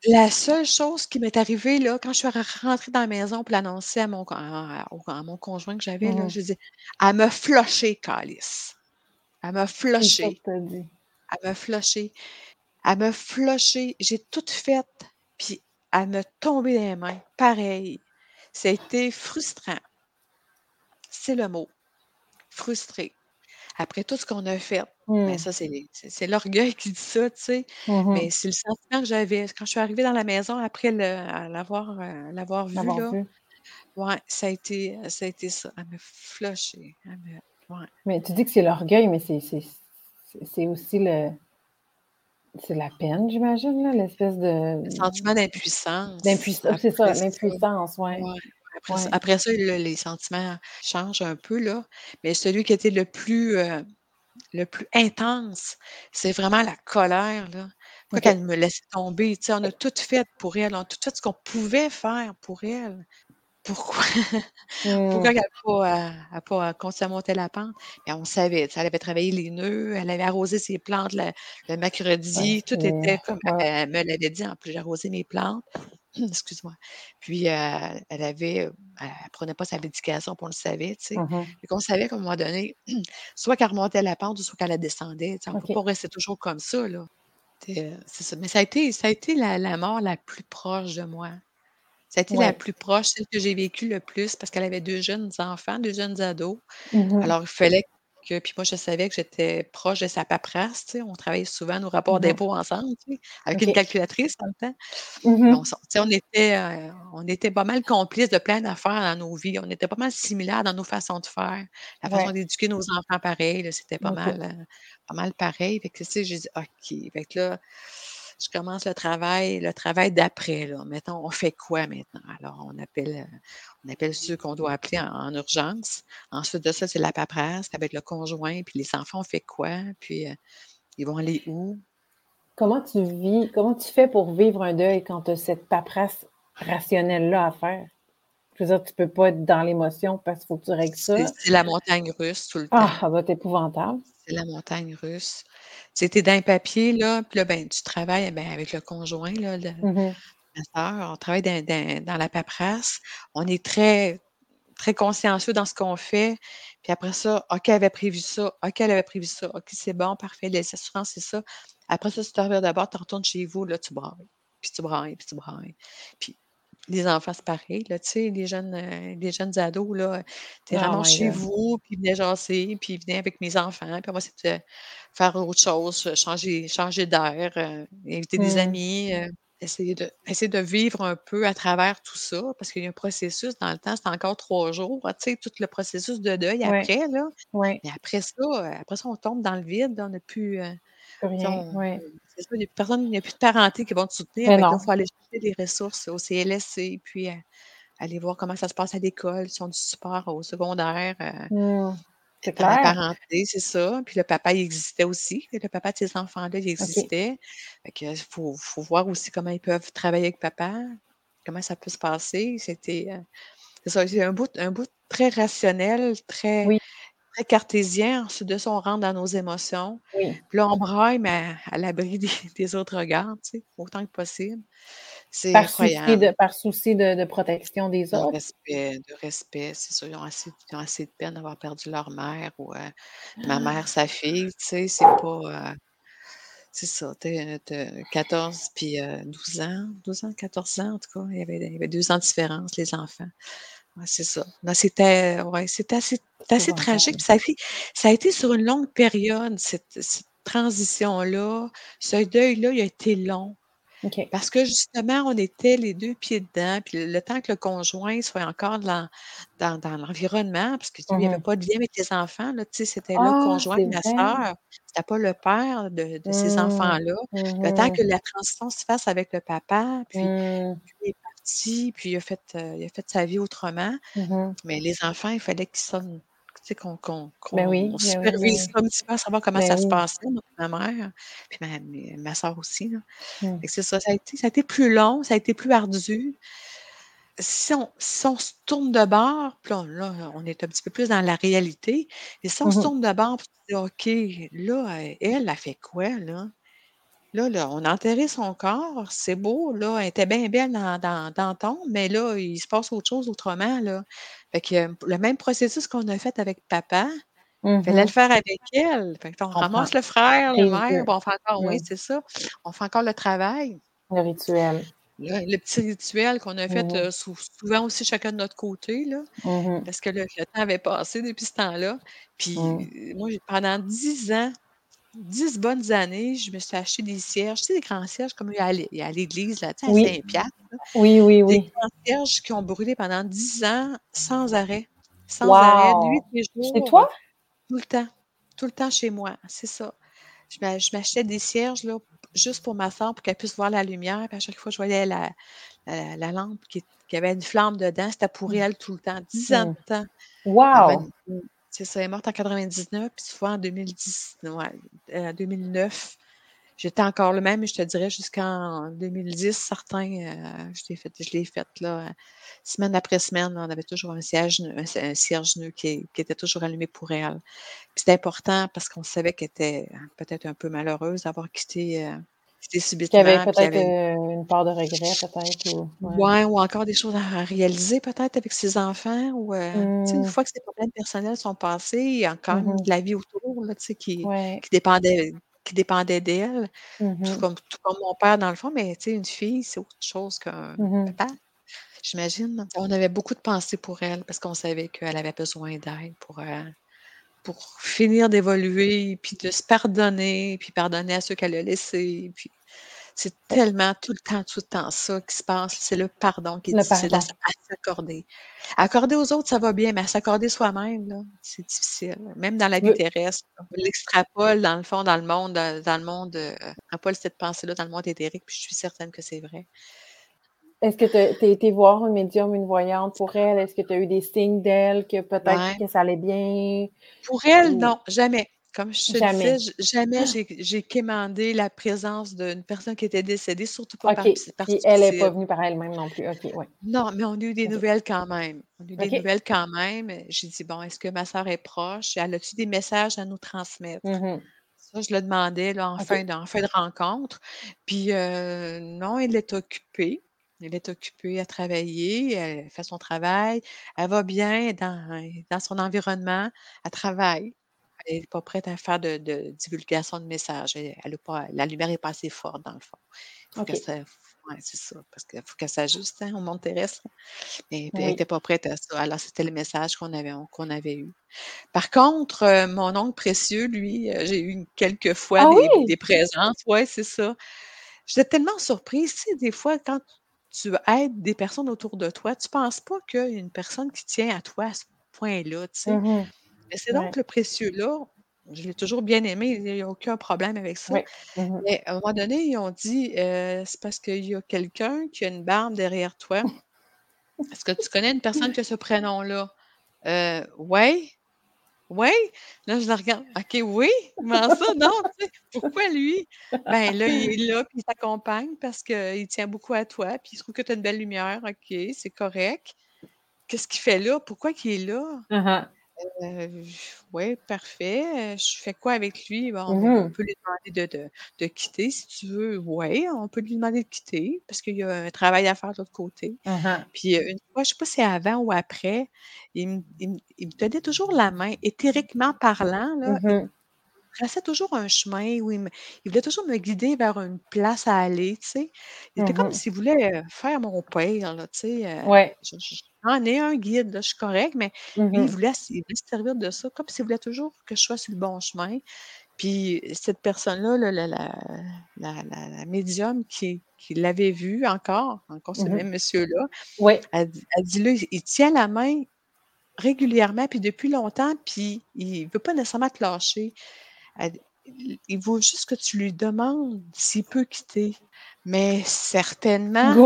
La seule chose qui m'est arrivée, là, quand je suis re rentrée dans la maison pour l'annoncer à mon con à au à mon conjoint que j'avais, là, Mmh je dit: «Elle m'a flushé, câlisse. Elle m'a as dit. Elle m'a flushé. Elle m'a flushé. J'ai tout fait, puis elle m'a tombé dans les mains, pareil. Ça a été frustrant. C'est le mot, frustré. Après tout ce qu'on a fait, mais Mmh. ça, c'est c'est c'est l'orgueil qui dit ça, tu sais, Mmh mais c'est le sentiment que j'avais. Quand je suis arrivée dans la maison après le à l'avoir, heu, l'avoir vu, L'avoir là, vu. ouais, ça a été, heu, ça a été ça. Elle m'a flushé. Elle m'a ouais. Mais tu dis que c'est l'orgueil, mais c'est c'est c'est c'est aussi le c'est la peine, j'imagine, là, l'espèce de Le sentiment d'impuissance. d'impuissance c'est ça, l'impuissance, ouais. ouais, après ça Ouais. après ça, là, les sentiments changent un peu, là, mais celui qui était le plus, heu, le plus intense, c'est vraiment la colère, là. Pourquoi qu'elle me laissait tomber? On a tout fait pour elle, on a tout fait ce qu'on pouvait faire pour elle. Pourquoi? Pourquoi Mmh. qu'elle a pas, a pas continué à monter la pente? Mais on savait, elle avait travaillé les nœuds, elle avait arrosé ses plantes le mercredi, tout était comme elle me l'avait dit en plus, j'ai arrosé mes plantes. Excuse-moi. Puis, elle avait, elle prenait pas sa médication, puis on le savait, tu sais. Mmh Fait qu'on savait qu'à un moment donné, soit qu'elle remontait la pente soit qu'elle la descendait, tu sais. On peut OK. pas rester toujours comme ça, là. C'est, ça. Mais ça a été ça a été la la mort la plus proche de moi. Ça a été la plus proche, celle que j'ai vécue le plus parce qu'elle avait 2 jeunes enfants, 2 jeunes ados. Mmh Alors il fallait que puis moi je savais que j'étais proche de sa paperasse, tu sais. On travaillait souvent nos rapports Mmh d'impôts ensemble, tu sais, avec une calculatrice le temps. Mmh Mais on s'en tu sais, on était, heu, on était pas mal complices de plein d'affaires dans nos vies. On était pas mal similaires dans nos façons de faire. La façon Ouais. d'éduquer nos enfants pareil, c'était pas mal, heu, pas mal pareil. Fait que tu sais, j'ai dit: «OK». Fait que là, je commence le travail le travail d'après, là. Mettons, on fait quoi maintenant? Alors on appelle, heu, on appelle ceux qu'on doit appeler en en urgence. Ensuite de ça, c'est la paperasse avec le conjoint, puis les enfants, on fait quoi? Puis, heu, ils vont aller où? Comment tu vis comment tu fais pour vivre un deuil quand tu as cette paperasse rationnelle-là à faire? Je veux dire, tu peux pas être dans l'émotion parce qu'il faut que tu règles ça. c'est la montagne russe tout le Ah, temps. ça doit être épouvantable. C'est la montagne russe. Tu es dans les papiers, là, puis là, ben, tu travailles, ben, avec le conjoint, là, le Mmh ma sœur, on travaille dans dans dans la paperasse. On est très très consciencieux dans ce qu'on fait. Puis après ça, OK, elle avait prévu ça. OK, elle avait prévu ça. OK, c'est bon, parfait. Les assurances, c'est ça. Après ça, si tu reviens d'abord, tu retournes chez vous, là, tu brailles. Puis tu brailles, puis tu brailles. Puis les enfants, c'est pareil, là, tu sais, les jeunes, heu, les jeunes ados, là, Oh ramasses my chez vous, puis ils venaient jaser, puis ils venaient avec mes enfants, puis essayer de faire autre chose, heu, changer changer d'air, heu, inviter des Mmh. amis, heu, essayer de essayer de vivre un peu à travers tout ça, parce qu'il y a un processus dans le temps, c'est encore 3 jours, tu sais, tout le processus de deuil Ouais. après, là. Ouais. Mais après ça, après ça, on tombe dans le vide, là, on n'a plus, heu, Plus tu sais, rien. on Ouais. C'est ça, il y a plus personne, il n'y a plus de parenté qui vont te soutenir. Mais non. il faut aller chercher des ressources au CLSC, puis, heu, aller voir comment ça se passe à l'école, s'ils ont du support au secondaire, heu, Mmh. C'est dans la clair. parenté, c'est ça. Puis le papa, il existait aussi. Le papa de ces enfants-là, il existait. Fait que faut faut voir aussi comment ils peuvent travailler avec papa, comment ça peut se passer. C'était, heu, c'est ça, c'est un bout un bout très rationnel, très Oui. Très cartésien. Ensuite de ça, on rentre dans nos émotions. Oui. Puis là, on braille, mais à, à l'abri des, des autres regards, tu sais, autant que possible. C'est Par souci de, par souci de, de protection des De autres. respect, de respect, c'est sûr. Ils ont assez, ils ont assez de peine d'avoir perdu leur mère ou euh, ma mère, sa fille, tu sais, c'est pas. euh, c'est ça, t'as t'as 14 puis euh, 12 ans, 12 ans, 14 ans en tout cas. Il y avait, il y avait deux ans de différence, les enfants. Ouais, c'est ça. Non, c'était ouais, c'était assez, assez tragique. Ça a, fait- ça a été sur une longue période, cette, cette transition-là. Ce deuil-là, il a été long. Parce que justement, on était les deux pieds dedans, puis le, temps que le conjoint soit encore dans, dans, dans l'environnement, parce que tu sais, il n'y avait Mhm. pas de lien avec les enfants, là, c'était le Ah, conjoint et ma vrai. sœur, c'était pas le père de, de ces Mm. enfants-là. Le temps Mhm. que la transition se fasse avec le papa, puis Mm. Puis il a fait, euh, il a fait sa vie autrement. Mhm. Mais les enfants, il fallait qu'ils sais, qu'on Ben oui, ben oui, supervise oui. un petit peu, à savoir comment Ben ça se passait, ma mère, puis ma, soeur aussi. Là. Mm. Que c'est ça, ça a, été, ça a été plus long, ça a été plus ardu. Si on, si on se tourne de bord, puis là, là, on est un petit peu plus dans la réalité, et si on se Mhm. tourne de bord, puis on se dit, OK, là, elle, elle a fait quoi, là? Là, là, on a enterré son corps, c'est beau, là, elle était bien belle dans, dans, dans ton, mais là, il se passe autre chose autrement, là. Fait que euh, le même processus qu'on a fait avec papa, il fallait le faire avec elle. Fait que on ramasse le frère, le Prise mère, on fait encore, oui, Mm. c'est ça, on fait encore le travail. Le rituel. Le, le petit rituel qu'on a fait Mhm. euh, sou- souvent aussi chacun de notre côté, là, Mhm. parce que le, le temps avait passé depuis ce temps-là. Puis Mm. euh, moi, pendant dix ans, dix bonnes années, je me suis acheté des cierges, tu sais, des grands cierges comme il y a à l'église, là, tu sais, à Oui. Saint-Pierre, là. Oui, oui, des oui. grands cierges qui ont brûlé pendant dix ans sans arrêt. Sans arrêt, nuit et Chez jour, toi? tout le temps. Tout le temps chez moi, c'est ça. Je m'a- je m'achetais des cierges là, juste pour ma soeur, pour qu'elle puisse voir la lumière. Puis à chaque fois, je voyais la, la, la lampe qui, qui avait une flamme dedans. C'était pour elle tout le temps. 10 ans Mm. de temps. Elle Wow. C'est ça, elle est morte en 99, puis tu vois, en 2010, ouais, euh, 2009, j'étais encore le même, je te dirais, jusqu'en 2010, certains, euh, je l'ai fait, je fait, là, euh, semaine après semaine, on avait toujours un cierge, un, cierge nœud qui, qui était toujours allumé pour elle. Puis c'était important parce qu'on savait qu'elle était euh, peut-être un peu malheureuse d'avoir quitté, quitté Qu'il y avait peut-être avait euh, une part de regret, peut-être. Ou... Ouais. Ouais, ou encore des choses à réaliser peut-être avec ses enfants ou euh, une Mm. fois que ses problèmes personnels sont passés, il y a même Mhm. de la vie autour là, qui, Ouais. qui dépendait qui dépendait d'elle, tout Mhm. comme tout comme mon père dans le fond, mais une fille, c'est autre chose qu'un papa, j'imagine. On avait beaucoup de pensées pour elle parce qu'on savait qu'elle avait besoin d'aide pour euh, pour finir d'évoluer, puis de se pardonner, puis pardonner à ceux qu'elle a laissés, puis c'est tellement tout le temps, tout le temps ça qui se passe. C'est le pardon qui est Le difficile à, pardon. s- à s'accorder. Accorder aux autres, ça va bien, mais à s'accorder soi-même, c'est difficile. Même dans la vie terrestre. On l'extrapole, dans le fond, dans le monde, dans, le monde, euh, extrapole cette pensée-là dans le monde éthérique, puis je suis certaine que c'est vrai. Est-ce que tu as été voir un médium, une voyante pour elle? Est-ce que tu as eu des signes d'elle que peut-être Ouais. que ça allait bien? Pour elle, Ou non, jamais. Comme je te jamais? disais, jamais j'ai j'ai quémandé la présence d'une personne qui était décédée, surtout pas par, OK. par Puis elle n'est pas venue par elle-même non plus. OK, ouais. Non, mais on a eu des nouvelles quand même. On a eu des nouvelles quand même. J'ai dit, bon, est-ce que ma soeur est proche? Elle a-tu des messages à nous transmettre? Mhm. Ça, je le demandais là, en, OK. fin de, en fin de rencontre. Puis euh, non, elle est occupée. Elle est occupée à travailler, elle fait son travail, elle va bien dans, dans son environnement, elle travaille. Elle n'est pas prête à faire de, de divulgation de messages. Elle, pas, la lumière n'est pas assez forte, dans le fond. Faut ça. Ouais, c'est ça, parce qu'il faut qu'elle s'ajuste hein, au monde terrestre. Et puis, elle Oui. n'était pas prête à ça. Alors, c'était le message qu'on avait, qu'on avait eu. Par contre, euh, mon oncle précieux, lui, euh, j'ai eu quelques fois Ah des, oui? des présences. Ouais, c'est ça. J'étais tellement surprise. Tu sais, des fois, quand tu aides des personnes autour de toi, tu ne penses pas qu'il y a une personne qui tient à toi à ce point-là, tu sais? Mhm. Mais c'est Ouais. donc le précieux-là. Je l'ai toujours bien aimé, il n'y a aucun problème avec ça. Oui. Mhm. Mais à un moment donné, ils ont dit euh, c'est parce qu'il y a quelqu'un qui a une barbe derrière toi. Est-ce que tu connais une personne qui a ce prénom-là? Euh, ouais. Oui? Là, je le regarde. OK, oui? Comment ça? Non, tu sais, pourquoi lui? Ben là, il est là, puis il t'accompagne parce qu'il tient beaucoup à toi, puis il trouve que tu as une belle lumière. OK, c'est correct. Qu'est-ce qu'il fait là? Pourquoi qu'il est là? Mhm. Euh, oui, parfait. Euh, je fais quoi avec lui? Bon, Mmh on mh. peut lui demander de de de quitter si tu veux. Ouais, on peut lui demander de quitter parce qu'il y a un travail à faire de l'autre côté. Mmh mh. Puis, heu, une fois, je sais pas si c'est avant ou après, il me il me il me tenait toujours la main, éthériquement parlant, là, Mmh il mh. me traçait toujours un chemin où il me il voulait toujours me guider vers une place à aller, tu sais? Il était Mmh comme mh. s'il voulait, heu, faire mon père, là, tu sais? Heu, Ouais. je je j'en ai un guide, là, je suis correcte, mais Mmh lui, il voulait s il voulait se servir de ça, comme s'il voulait toujours que je sois sur le bon chemin. Puis cette personne-là, là, la la la la médium qui qui l'avait vu encore, encore ce Mmh mh. même monsieur-là, Ouais. elle dit elle dit: «Là, il tient la main régulièrement, puis depuis longtemps, puis il veut pas nécessairement te lâcher». Elle «Il veut juste que tu lui demandes s'il peut quitter, mais certainement,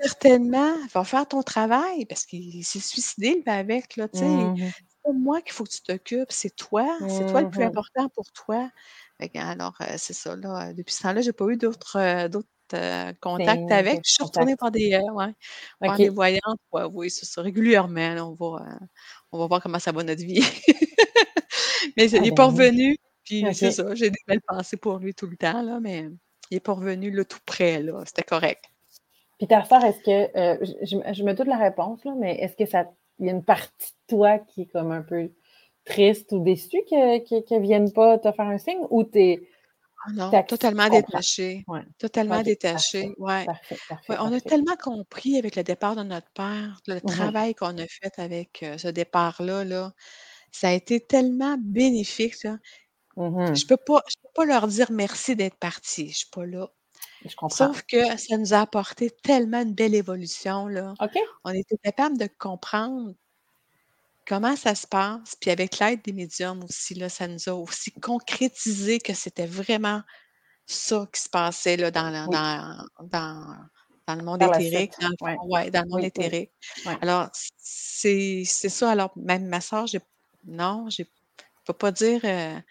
certainement, va faire ton travail» parce qu'il s'est suicidé, avec, là, tu sais? Mmh mh. «C'est pas moi qu'il faut que tu t'occupes, c'est toi, c'est toi le Mmh plus mh. important pour toi». Alors, heu, c'est ça, là, depuis ce temps-là, j'ai pas eu d'autres, d'autres, heu, contacts Signe avec. Je suis retournée voir des, ouais, voir des OK. voyantes, ouais, oui, c'est ça, régulièrement, là, on va, on va voir comment ça va notre vie. Mais c'est Ah il est ben pas oui. Puis c'est ça, j'ai des belles pensées pour lui tout le temps, là, mais il est pas revenu, là, tout près, là, c'était correct. Puis ta sœur, est-ce que, heu, je je me doute la réponse, là, mais est-ce que ça il y a une partie de toi qui est comme un peu triste ou déçue que que qu'elle vienne pas te faire un signe ou tu es Ah non, totalement Ouais. totalement parfait, détachée, ouais. parfait, Ouais, parfait, on a tellement compris avec le départ de notre père, le travail qu'on a fait avec, heu, ce départ-là, là, ça a été tellement bénéfique, là. Mmh Je mh. peux pas je peux pas leur dire merci d'être partis, je suis pas là. Je comprends. Sauf que ça nous a apporté tellement une belle évolution, là. On était capable de comprendre comment ça se passe, puis avec l'aide des médiums aussi, là, ça nous a aussi concrétisé que c'était vraiment ça qui se passait, là, dans la Oui. dans dans dans le monde éthérique, dans le Ouais. fond, ouais, dans le monde Oui, éthérique. Alors c'est c'est ça, alors même ma sœur, j'ai non, je peux pas dire, heu,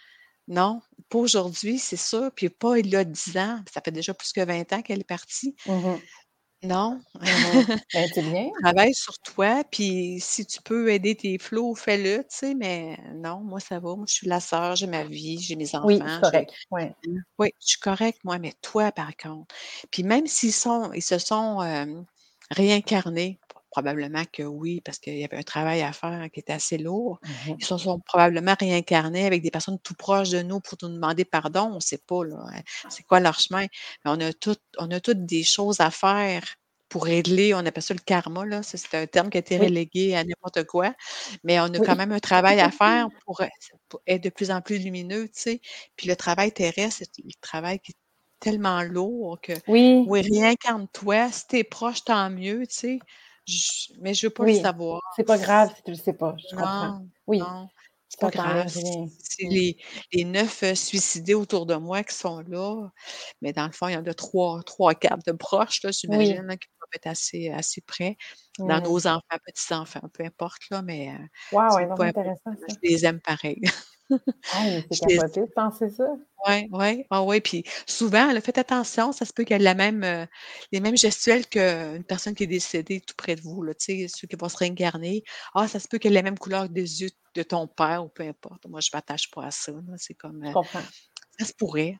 non, pas aujourd'hui, c'est sûr, puis pas il y a 10 ans, ça fait déjà plus que 20 ans qu'elle est partie. Mmh mh. Non. Ben, c'est bien. Travaille sur toi, puis si tu peux aider tes flots, fais-le, tu sais, mais non, moi, ça va. Moi, je suis la sœur, j'ai ma vie, j'ai mes Oui, c'est enfants, j'ai correct. Ouais. oui, je suis correcte, moi, mais toi, par contre. Puis même s'ils sont ils se sont, hem, réincarnés, probablement que oui, parce qu'il y avait un travail à faire qui était assez lourd. Mmh mh. Ils se sont probablement réincarnés avec des personnes tout proches de nous pour nous demander pardon, on sait pas, hein, c'est quoi leur chemin. Mais on a toutes on a toutes des choses à faire pour régler, on appelle ça le karma, là, c'est un terme qui a été relégué à n'importe quoi, mais on a quand même un travail à faire pour, être de plus en plus lumineux, tu sais? Puis le travail terrestre, c'est le travail qui est tellement lourd que Oui. oui, réincarne-toi, si tu es proche, tant mieux, tu sais? Mais je veux pas le Oui. savoir. C'est pas grave si tu le sais pas, je comprends. Non, Oui, non, c'est pas grave. c'est les les 9, heu, suicidés autour de moi qui sont là, mais dans le fond, il y en a 3-3-4 de proches, là, Oui. j'imagine, là, qui doivent être assez assez près, dans nos enfants, petits-enfants, peu importe, là, mais heu, Wow, c'est ouais, importe, intéressant ça. je les aime pareil. Ah, mais c'est capoté de penser ça. Ouais, ouais, ah ouais, puis souvent, là, faites attention, ça se peut qu'elle ait la même, heu, les mêmes gestuelles qu'une personne qui est décédée tout près de vous, là, tu sais, ceux qui vont se réincarner. Ah, ça se peut qu'elle ait la même couleur des yeux de ton père ou peu importe. Moi, je m'attache pas à ça, c'est comme, Je comprends. ça se pourrait,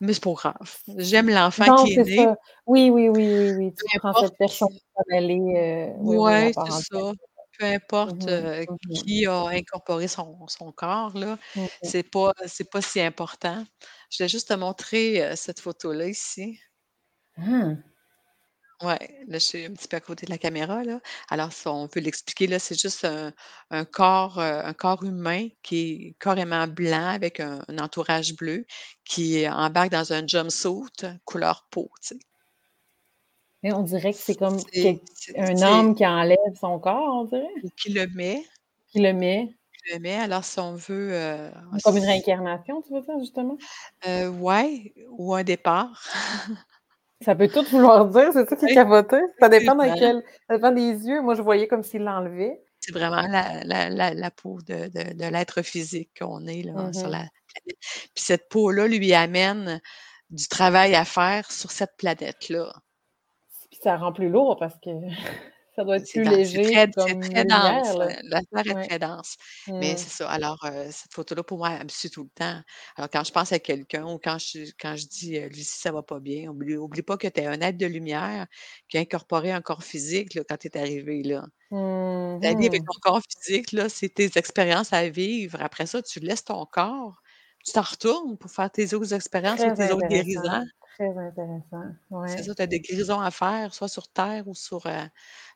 mais c'est pas grave. J'aime l'enfant qui est c'est né. ça. Oui, oui, oui, oui, oui, tu prends cette personne elle est, heu, oui, oui, Ouais, part c'est ça. Peu importe, mh. qui a incorporé son son corps, là, c'est pas c'est pas si important. Je voulais juste te montrer, heu, cette photo-là ici. Mmh. Ouais, là, je suis un petit peu à côté de la caméra, là. Alors ça, on peut l'expliquer, là, c'est juste un un corps, heu, un corps humain qui est carrément blanc avec un un entourage bleu, qui embarque dans un jumpsuit couleur peau, tu sais. Mais on dirait que c'est comme un âme qui enlève son corps, on dirait? ou qui le met Qui le met. qui le met. Alors si on veut, heu, Comme une réincarnation, tu veux dire, justement? heu, ouais, ou un départ. Ça peut tout vouloir dire, c'est ça qui est Oui, capoté. Ça dépend dans quel ça dépend des yeux. Moi, je voyais comme s'il l'enlevait. C'est vraiment la la la la peau de de de l'être physique qu'on est, là, Mmh sur la planète. Puis cette peau-là lui amène du travail à faire sur cette planète-là. Ça rend plus lourd parce que Ça doit être plus dans c'est léger très c'est comme très dense, la lumière est Ouais. très dense. Mais Mmh. c'est ça, alors, heu, cette photo-là, pour moi, elle me suit tout le temps. Alors quand je pense à quelqu'un ou quand je quand je dis, heu: «Lucie, ça va pas bien», oublie oublie pas que tu es un être de lumière qui a incorporé un corps physique, là, quand tu es arrivé, là. Mmh avec mh. ton corps physique, là, c'est tes expériences à vivre. Après ça, tu laisses ton corps, tu t'en retournes pour faire tes autres expériences ou tes autres guérisons. Très intéressant. C'est ça, tu as des guérisons à faire, soit sur terre ou sur, heu,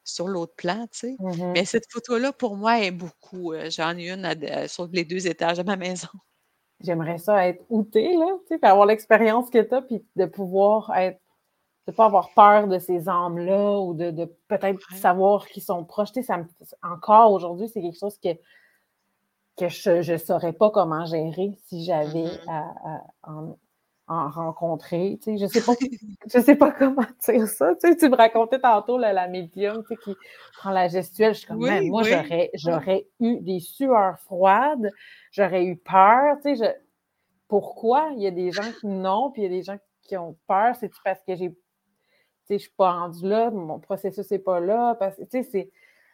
sur l'autre plan, tu sais. Mmh Mais cette photo-là, pour moi, est beaucoup, heu, j'en ai une à heu, sur les 2 étages de ma maison. J'aimerais ça être es, là, tu sais, puis avoir l'expérience que tu as, puis de pouvoir être de pas avoir peur de ces âmes-là ou de de peut-être Ouais. savoir qu'ils sont sais, ça me encore aujourd'hui, c'est quelque chose que que je je saurais pas comment gérer si j'avais mh. à à en en rencontrer, tu sais. Je sais pas je sais pas comment dire ça, tu sais. Tu me racontais tantôt, là, la médium, tu sais, qui prend la gestuelle. Je suis comme: «Man, Oui, moi, oui. j'aurais Ouais. j'aurais eu des sueurs froides, j'aurais eu peur», tu sais, je pourquoi il y a des gens qui non, puis il y a des gens qui ont peur? C'est-tu parce que j'ai tu sais, je suis pas rendue là, mon processus est pas là? Parce que, tu sais, c'est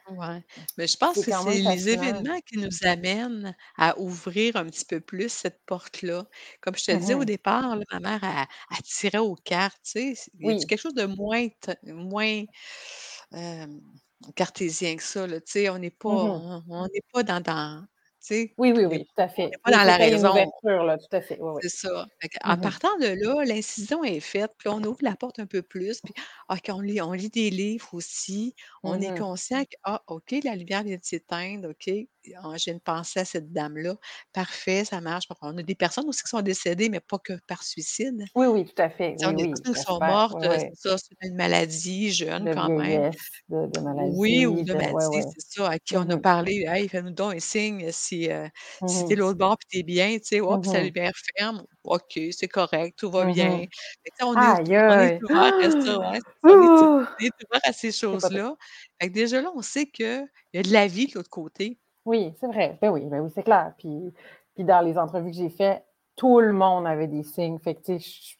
Ouais, mais je pense c'est que quand c'est même les fascinant. événements qui nous amènent à ouvrir un petit peu plus cette porte-là. Comme je te Mmh disais au mh. départ, là, ma mère, elle elle tirait aux cartes, tu sais, c il y a du Oui. quelque chose de moins t moins, cartésien que ça, là, tu sais, on n'est pas Mmh mh. on on n'est pas dans dans Oui, oui, oui, tout à fait. pas dans la raison. là, tout à fait, oui, oui. C'est ça. Fait Mmh partant de là, l'incision est faite, puis on ouvre la porte un peu plus, puis OK, on lit on lit des livres aussi. On Mmh est mh. conscient que: «Ah, OK, la lumière vient de s'éteindre, OK, ah, j'ai une pensée à cette dame-là. Parfait, ça marche». On a des personnes aussi qui sont décédées, mais pas que par suicide. Oui, oui, tout à fait. on a des oui, personnes qui sont mortes, Oui, c'est ça, à une maladie, jeunes De quand même. de de Oui, ou maladie, de maladie, c'est ça, à qui Mmh on a mh. parlé: «Hey, fais-nous donc un signe si, heu, Mmh si tu es de mh. l'autre bord puis tu es bien», tu sais. Mmh Hop, sa mh. lumière ferme. OK, c'est correct, tout va Mmh bien. on est on aïe! ouvert à ça, c'est ça, on est ouvert à ces choses-là. Déjà là, on sait qu'il y a de la vie de l'autre côté. Oui, c'est vrai. Ben oui, ben oui, c'est clair. Puis puis dans les entrevues que j'ai fait, tout le monde avait des signes. Fait que, tu sais,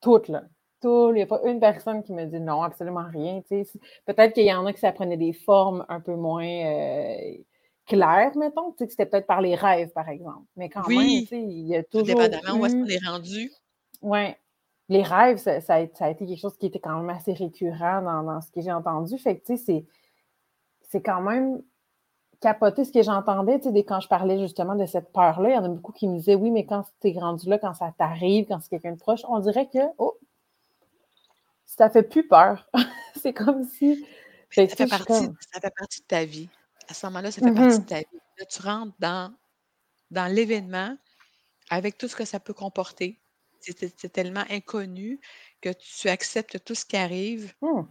toutes, là. Tout, il y a pas une personne qui me dit: «Non, absolument rien», tu sais. Peut-être qu'il y en a que ça prenait des formes un peu moins, heu, claires, mettons, tu sais, que c'était peut-être par les rêves, par exemple. Mais quand même, tu Oui, sais, il y a tout toujours dépendamment où est-ce qu'on eu est rendu. ouais, les rêves, ça ça a ça a été quelque chose qui était quand même assez récurrent dans dans ce que j'ai entendu. Fait que, tu sais, c'est c'est quand même capoté ce que j'entendais, tu sais, dès quand je parlais justement de cette peur-là, il y en a beaucoup qui me disaient: «Oui, mais quand tu es rendu là, quand ça t'arrive, quand c'est quelqu'un de proche, on dirait que, oh, ça fait plus peur». C'est comme si que, ça fait partie comme ça fait partie de ta vie. À ce moment-là, ça fait mmh partie de ta vie. Là, tu rentres dans dans l'événement avec tout ce que ça peut comporter. C'est tellement inconnu que tu acceptes tout ce qui arrive. Mmh.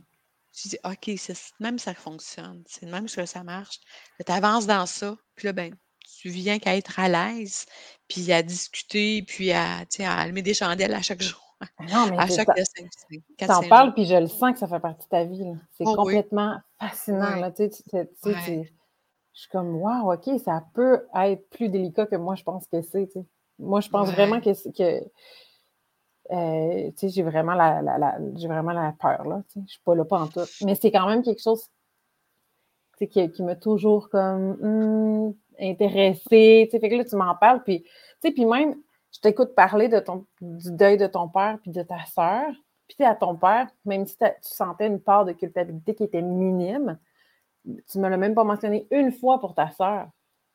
Tu dis: «OK, c'est même ça fonctionne, c'est de même que ça marche». Tu avances dans ça, puis là, ben, tu viens qu'à être à l'aise, puis à discuter, puis à, à allumer des chandelles à chaque jour, non, mais à chaque, ça heu, 5 5 tu en 4-5 jours. parles, puis je le sens que ça fait partie de ta vie. C'est Oh oui, complètement fascinant, oui, là, tu sais, tu ouais, je suis comme: «Waouh, OK, ça peut être plus délicat que moi je pense que c'est». Moi, je pense vraiment que que Sais, j'ai vraiment la j'ai vraiment la peur, là, je suis pas là pantoute. Mais c'est quand même quelque chose, qui qui m'a toujours comme, mmh, intéressée, fait que là, tu m'en parles, puis puis même, je t'écoute parler de ton du deuil de ton père puis de ta sœur, puis à ton père, même si tu tu sentais une part de culpabilité qui était minime, tu me l'as même pas mentionné une fois pour ta sœur.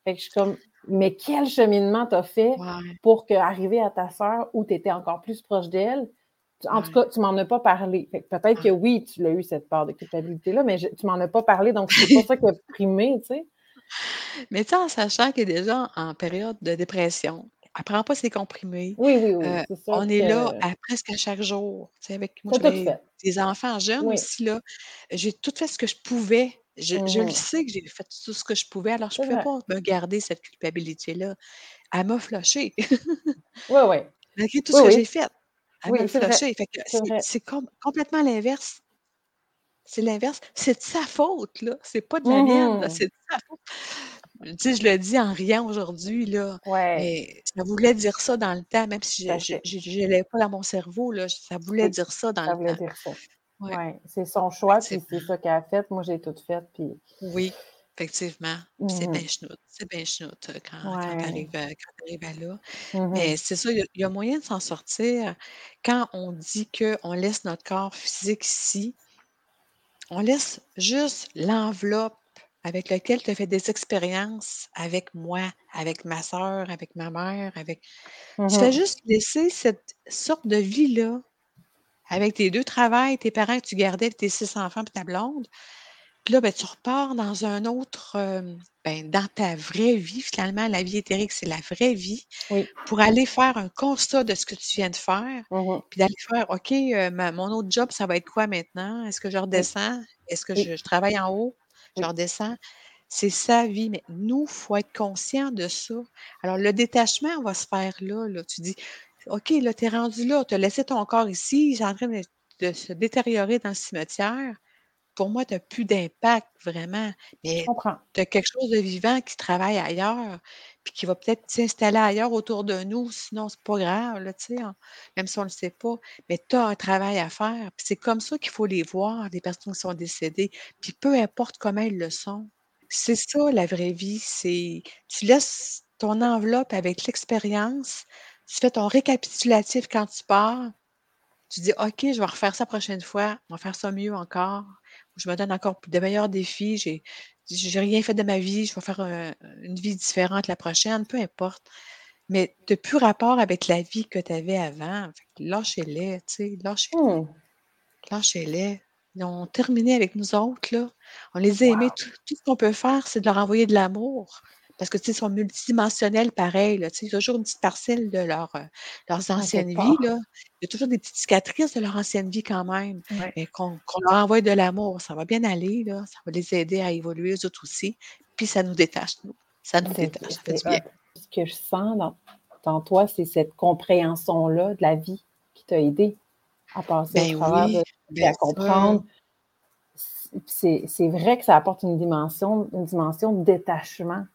Fait que je suis comme, mais quel cheminement tu as fait ouais, pour qu'arriver à ta sœur où tu étais encore plus proche d'elle? En tout cas, tu m'en as pas parlé. Que peut-être que oui, tu l'as eu cette part de culpabilité-là, mais je tu m'en as pas parlé, donc c'est pas ça qui a primé, tu sais? Mais tu sais, en sachant qu'il est déjà en période de dépression, elle prend pas ses comprimés, Oui, oui, oui, sûr on est là que à presque à chaque jour. Tu sais, avec moi, des enfants jeunes Oui. aussi là, j'ai tout fait ce que je pouvais. Je je le sais que j'ai fait tout ce que je pouvais, alors je C'est pouvais vrai. pas me garder cette culpabilité-là. Elle m'a flushée. Oui, oui. Malgré tout ce Oui, que j'ai fait, elle Oui, le c'est com complètement l'inverse. C'est l'inverse. C'est de sa faute, là. C'est pas de la mienne, Mmh c'est de sa faute. Tu sais, je le dis en riant aujourd'hui, là, Ouais, mais ça voulait dire ça dans le temps, même si je l'ai pas dans mon cerveau, là, ça voulait dire ça dans ça le voulait temps. dire ça. Ouais. Ouais, c'est son choix, puis c'est ça qu'elle a fait. Moi, j'ai tout fait, puis Oui, effectivement. Puis c'est bien Mmh chenoute, c'est bien chenoute, quand Ouais. arrives, heu, quand tu arrives à là. Mmh Mais c'est ça, il y a il y a moyen de s'en sortir quand on dit qu'on laisse notre corps physique ici, on laisse juste l'enveloppe avec lequel tu as fait des expériences avec moi, avec ma sœur, avec ma mère, avec tu fais Mmh juste laisser cette sorte de vie-là avec tes 2 travails, tes parents que tu gardais, tes 6 enfants, puis ta blonde. Puis là, ben, tu repars dans un autre, ben, dans ta vraie vie, finalement, la vie éthérique, c'est la vraie vie, Oui. pour aller faire un constat de ce que tu viens de faire, Mmh puis d'aller faire: «OK, ma mon autre job, ça va être quoi maintenant? Est-ce que je redescends? Est-ce que oui, je je travaille en haut? Je oui. redescends?» C'est sa vie, mais nous, il faut être conscient de ça. Alors le détachement va se faire là, là. Tu dis: «OK, là, tu es rendu là, tu as laissé ton corps ici, il est en train de de se détériorer dans le cimetière. Pour moi, tu as plus d'impact vraiment, mais comprends. tu as quelque chose de vivant qui travaille ailleurs, puis qui va peut-être s'installer ailleurs autour de nous, sinon c'est pas grave, là, on même si on le sait pas, mais tu as un travail à faire, puis c'est comme ça qu'il faut les voir, les personnes qui sont décédées, puis peu importe comment elles le sont. C'est ça la vraie vie, c'est tu laisses ton enveloppe avec l'expérience, tu fais ton récapitulatif quand tu pars, tu dis: «OK, je vais refaire ça la prochaine fois, on va faire ça mieux encore, je me donne encore de meilleurs défis, j'ai j'ai rien fait de ma vie, je vais faire, une vie différente la prochaine», peu importe. Mais tu as plus rapport avec la vie que tu avais avant, lâchez-les, tu sais, lâchez-les, Mmh. lâchez-les. Ils ont terminé avec nous autres, là. On les a aimés, tout ce qu'on peut faire, c'est de leur envoyer de l'amour parce que, tu sais, ils sont multidimensionnels pareil, là, tu sais, il y a toujours une petite parcelle de leur, heu, leurs quelque anciennes vies, là. Il y a toujours des petites cicatrices de leur ancienne vie quand même, Ouais. mais qu'on leur envoie de l'amour, ça va bien aller, là, ça va les aider à évoluer eux autres aussi, puis ça nous détache, nous. Ça nous détache, ça fait du bien. Ce que je sens dans dans toi, c'est cette compréhension-là de la vie qui t'a aidé à passer au Ben travers de oui, à sûr. comprendre. C'est vrai que ça apporte une dimension une dimension de détachement.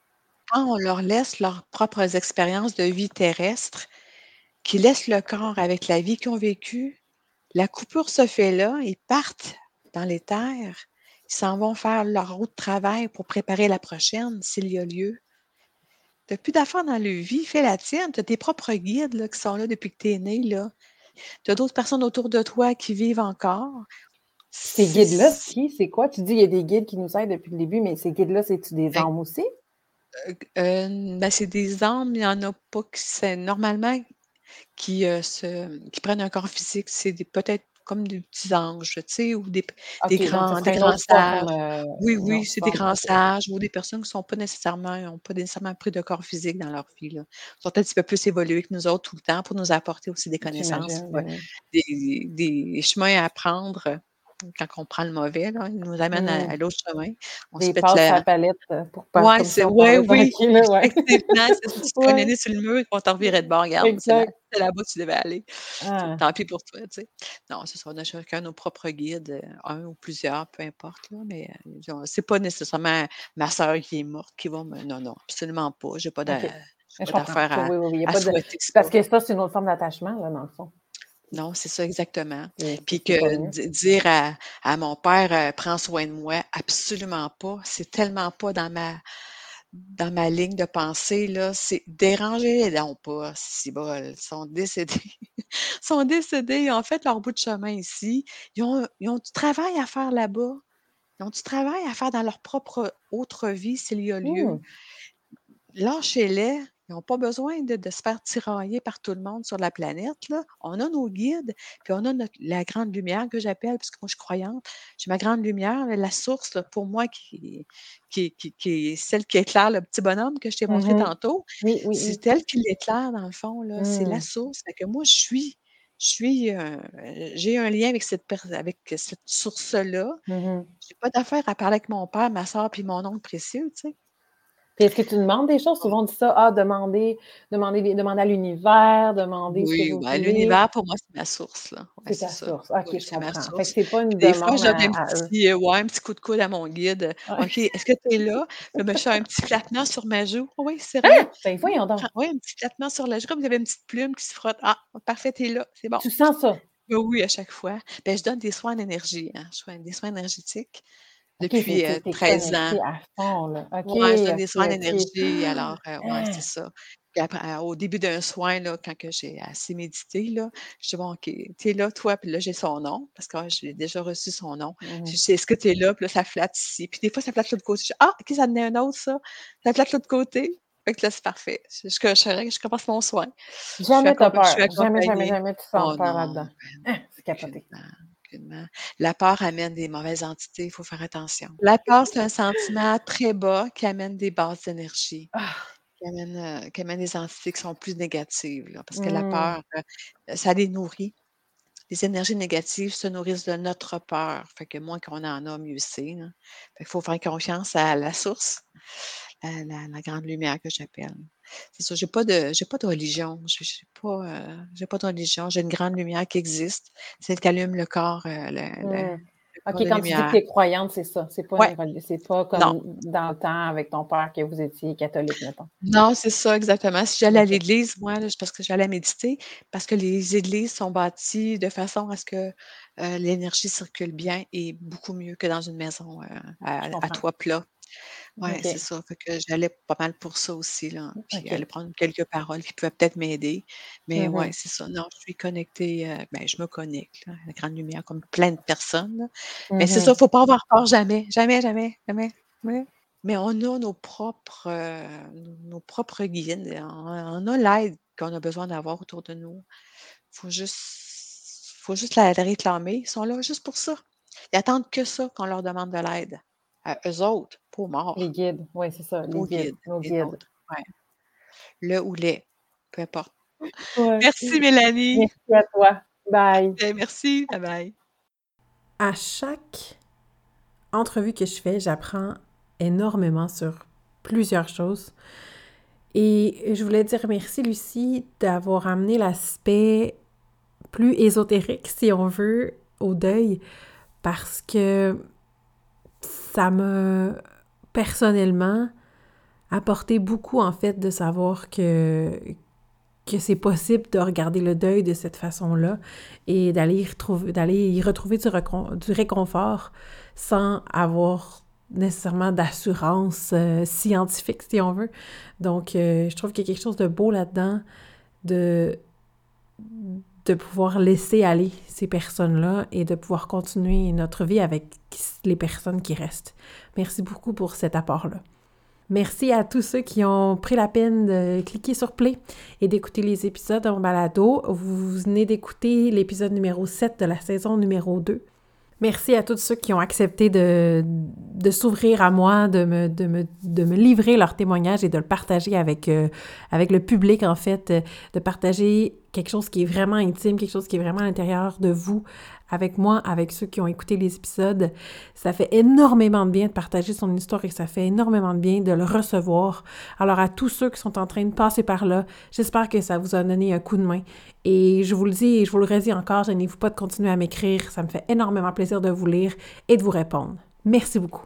On leur laisse leurs propres expériences de vie terrestre, qu'ils laissent le corps avec la vie qu'ils ont vécue, la coupure se fait là, ils partent dans les terres, ils s'en vont faire leur route de travail pour préparer la prochaine, s'il y a lieu. Tu plus d'affaires dans le vie, fais la tienne, tu as tes propres guides, là, qui sont là depuis que tu es né. Tu as d'autres personnes autour de toi qui vivent encore. Ces guides-là, c'est qui? C'est quoi? Tu dis il y a des guides qui nous aident depuis le début, mais ces guides-là, c'est-tu des ben, âmes aussi? Heu, heu, ben, c'est des âmes, il y en a pas qui c'est normalement qui, heu, se qui prennent un corps physique, c'est peut-être comme des petits anges, tu sais, ou des des grands des grands forme, sages. Oui, oui, c'est des grands sages ou des personnes qui sont pas nécessairement ont pas nécessairement pris de corps physique dans leur vie, là. Ils sont un petit peu plus évolués que nous autres tout le temps pour nous apporter aussi des connaissances, des des chemins à prendre, heu, quand on prend le mauvais, là. Ils nous amènent à Mmh. à l'autre chemin. On se Des pète passes à la la palette, heu, pour pas ouais, si c'est on ouais, oui, ouais. c'est ça. Tu Ouais. nez sur le mur, ils vont te revirer de bord. «Regarde, c'est là là-bas que tu devais aller. Ah. Tant pis pour toi», tu sais? Non, c'est ça, on a chacun nos propres guides, heu, un ou plusieurs, peu importe, là, mais disons, c'est pas nécessairement ma sœur qui est morte qui va me non, non, absolument pas. J'ai pas d'affaire à oui, oui, oui, il à souhaiter parce que ça, c'est une autre forme d'attachement, là, dans le fond. Non, c'est ça, exactement. Puis que dire à à mon père, heu: «Prends soin de moi», absolument pas. C'est tellement pas dans ma dans ma ligne de pensée, là. C'est dérangez-les donc pas, cibole. Ils sont décédés. Ils sont décédés, ils ont fait leur bout de chemin ici. Ils ont ils ont du travail à faire là-bas. Ils ont du travail à faire dans leur propre autre vie, s'il y a lieu. Mmh. Lâchez-les. Ils ont pas besoin de de se faire tirailler par tout le monde sur la planète, là. On a nos guides, puis on a notre la grande lumière que j'appelle, parce que moi je suis croyante. J'ai ma grande lumière, là, la source, là, pour moi qui qui qui qui est celle qui éclaire le petit bonhomme que je t'ai Mmh montré tantôt. Oui, oui, oui. C'est elle qui l'éclaire dans le fond, là, c'est la Mmh. source. Fait que moi je suis je suis, heu, j'ai un lien avec cette avec cette source-là. Mmh mh. J'ai pas d'affaire à parler avec mon père, ma sœur puis mon oncle précieux, tu sais? Puis est-ce que tu demandes des choses? Souvent on dit ça: «Ah, demandez demandez des demandez à l'univers, ce que Oui, ben, voulez». l'univers pour moi, c'est ma source, là. Ouais, C'est c'est ta ça. source. OK, Oui, je c'est ma comprends. Fait que source. c'est pas une des fois, je donne un petit, heu, ouais, un petit coup de coude à mon guide. Ouais. «OK, est-ce que tu es là?» Je fais un petit flattement sur ma joue. «Oui, sérieux?» Hein? Ben voyons donc. Prends ouais, un petit flattement sur la joue, comme il y avait une petite plume qui se frotte. «Ah, parfait, tu es là, c'est bon». Tu sens ça? Oui, oui, à chaque fois. Ben, je donne des soins d'énergie, hein, je fais des soins énergétiques OK, depuis, que heu, tu es 13 ans. connectée à fond, là. OK, Ouais, je donne des OK, soins OK. d'énergie, alors, ouais, c'est Hein! ça. Après, au début d'un soin, là, quand j'ai assez médité, là, je dis: «Bon, OK, tu es là, toi», puis là, j'ai son nom, parce que, j'ai déjà reçu son nom. Mmh Je dis: «Est-ce que tu es là?» Puis là, ça flatte ici. Puis des fois, ça flatte l'autre côté. Je dis: «Ah! OK, ça est un autre ça. Ça flatte l'autre côté». Fait que là, c'est parfait. Je je je je commence mon soin. Jamais tu as accompa je suis peur. Jamais, jamais, jamais tu sens Oh peur là-dedans. ben Hein! C'est capoté. La peur amène des mauvaises entités, il faut faire attention. La peur, c'est un sentiment très bas qui amène des basses d'énergie, Ah! qui amène, heu, qui amène des entités qui sont plus négatives, là, parce que la Mmh. peur, heu, ça les nourrit. Les énergies négatives se nourrissent de notre peur. Fait que moins qu'on en a, mieux c'est, qu'il faut faire confiance à la source, la la grande lumière que j'appelle. C'est ça, j'ai pas de pas de religion. J'ai j'ai pas, j'ai pas de religion. J'ai une grande lumière qui existe, celle qui allume le corps, heu, le Mmh. le OK, quand tu dis que tu es croyante, c'est ça, c'est pas Ouais. c'est pas Non. comme dans le temps avec ton père que vous étiez catholique, mettons. Non, c'est ça, exactement. Si j'allais à l'église, moi, là, parce que j'allais méditer, parce que les églises sont bâties de façon à ce que, heu, l'énergie circule bien et beaucoup mieux que dans une maison, Je à à toit plat. Ouais, c'est ça. Fait que j'allais pas mal pour ça aussi, là, puis aller prendre quelques paroles qui pouvaient peut-être m'aider. Mais Mmh ouais, mh. c'est ça. Non, je suis connectée, heu, ben, je me connecte, là, à la grande lumière comme plein de personnes, là. Mais c'est ça, il mh. faut pas avoir peur jamais, jamais, jamais, jamais. Ouais. Mais on a nos propres, heu, nos propres guides on on a l'aide qu'on a besoin d'avoir autour de nous. Faut juste faut juste la la réclamer. Ils sont là juste pour ça. Ils attendent que ça, qu'on leur demande de l'aide. À eux autres, Les guides, ouais, c'est ça, les guides, guides, nos guides. Ouais. Le ou les, peu importe. Ouais. Merci Mélanie. Merci à toi. Bye. Beh, merci. Bye bye. À chaque entrevue que je fais, j'apprends énormément sur plusieurs choses. Et je voulais dire merci, Lucie, d'avoir amené l'aspect plus ésotérique, si on veut, au deuil, parce que ça m'a personnellement apporté beaucoup, en fait, de savoir que que c'est possible de regarder le deuil de cette façon-là et d'aller y retrouver d'aller y retrouver du recon du réconfort sans avoir nécessairement d'assurance, heu, scientifique, si on veut. Donc heu, je trouve qu'il y a quelque chose de beau là-dedans, de de pouvoir laisser aller ces personnes-là et de pouvoir continuer notre vie avec les personnes qui restent. Merci beaucoup pour cet apport-là. Merci à tous ceux qui ont pris la peine de cliquer sur play et d'écouter les épisodes de mon balado. Vous venez d'écouter l'épisode numéro 7 de la saison numéro 2. Merci à tous ceux qui ont accepté de, s'ouvrir à moi, de me, livrer leur témoignage et de le partager avec, euh, avec le public, en fait, de partager quelque chose qui est vraiment intime, quelque chose qui est vraiment à l'intérieur de vous, avec moi, avec ceux qui ont écouté les épisodes. Ça fait énormément de bien de partager son histoire et ça fait énormément de bien de le recevoir. Alors à tous ceux qui sont en train de passer par là, j'espère que ça vous a donné un coup de main. Et je vous le dis et je vous le redis encore, je n'ai vous pas de continuer à m'écrire. Ça me fait énormément plaisir de vous lire et de vous répondre. Merci beaucoup.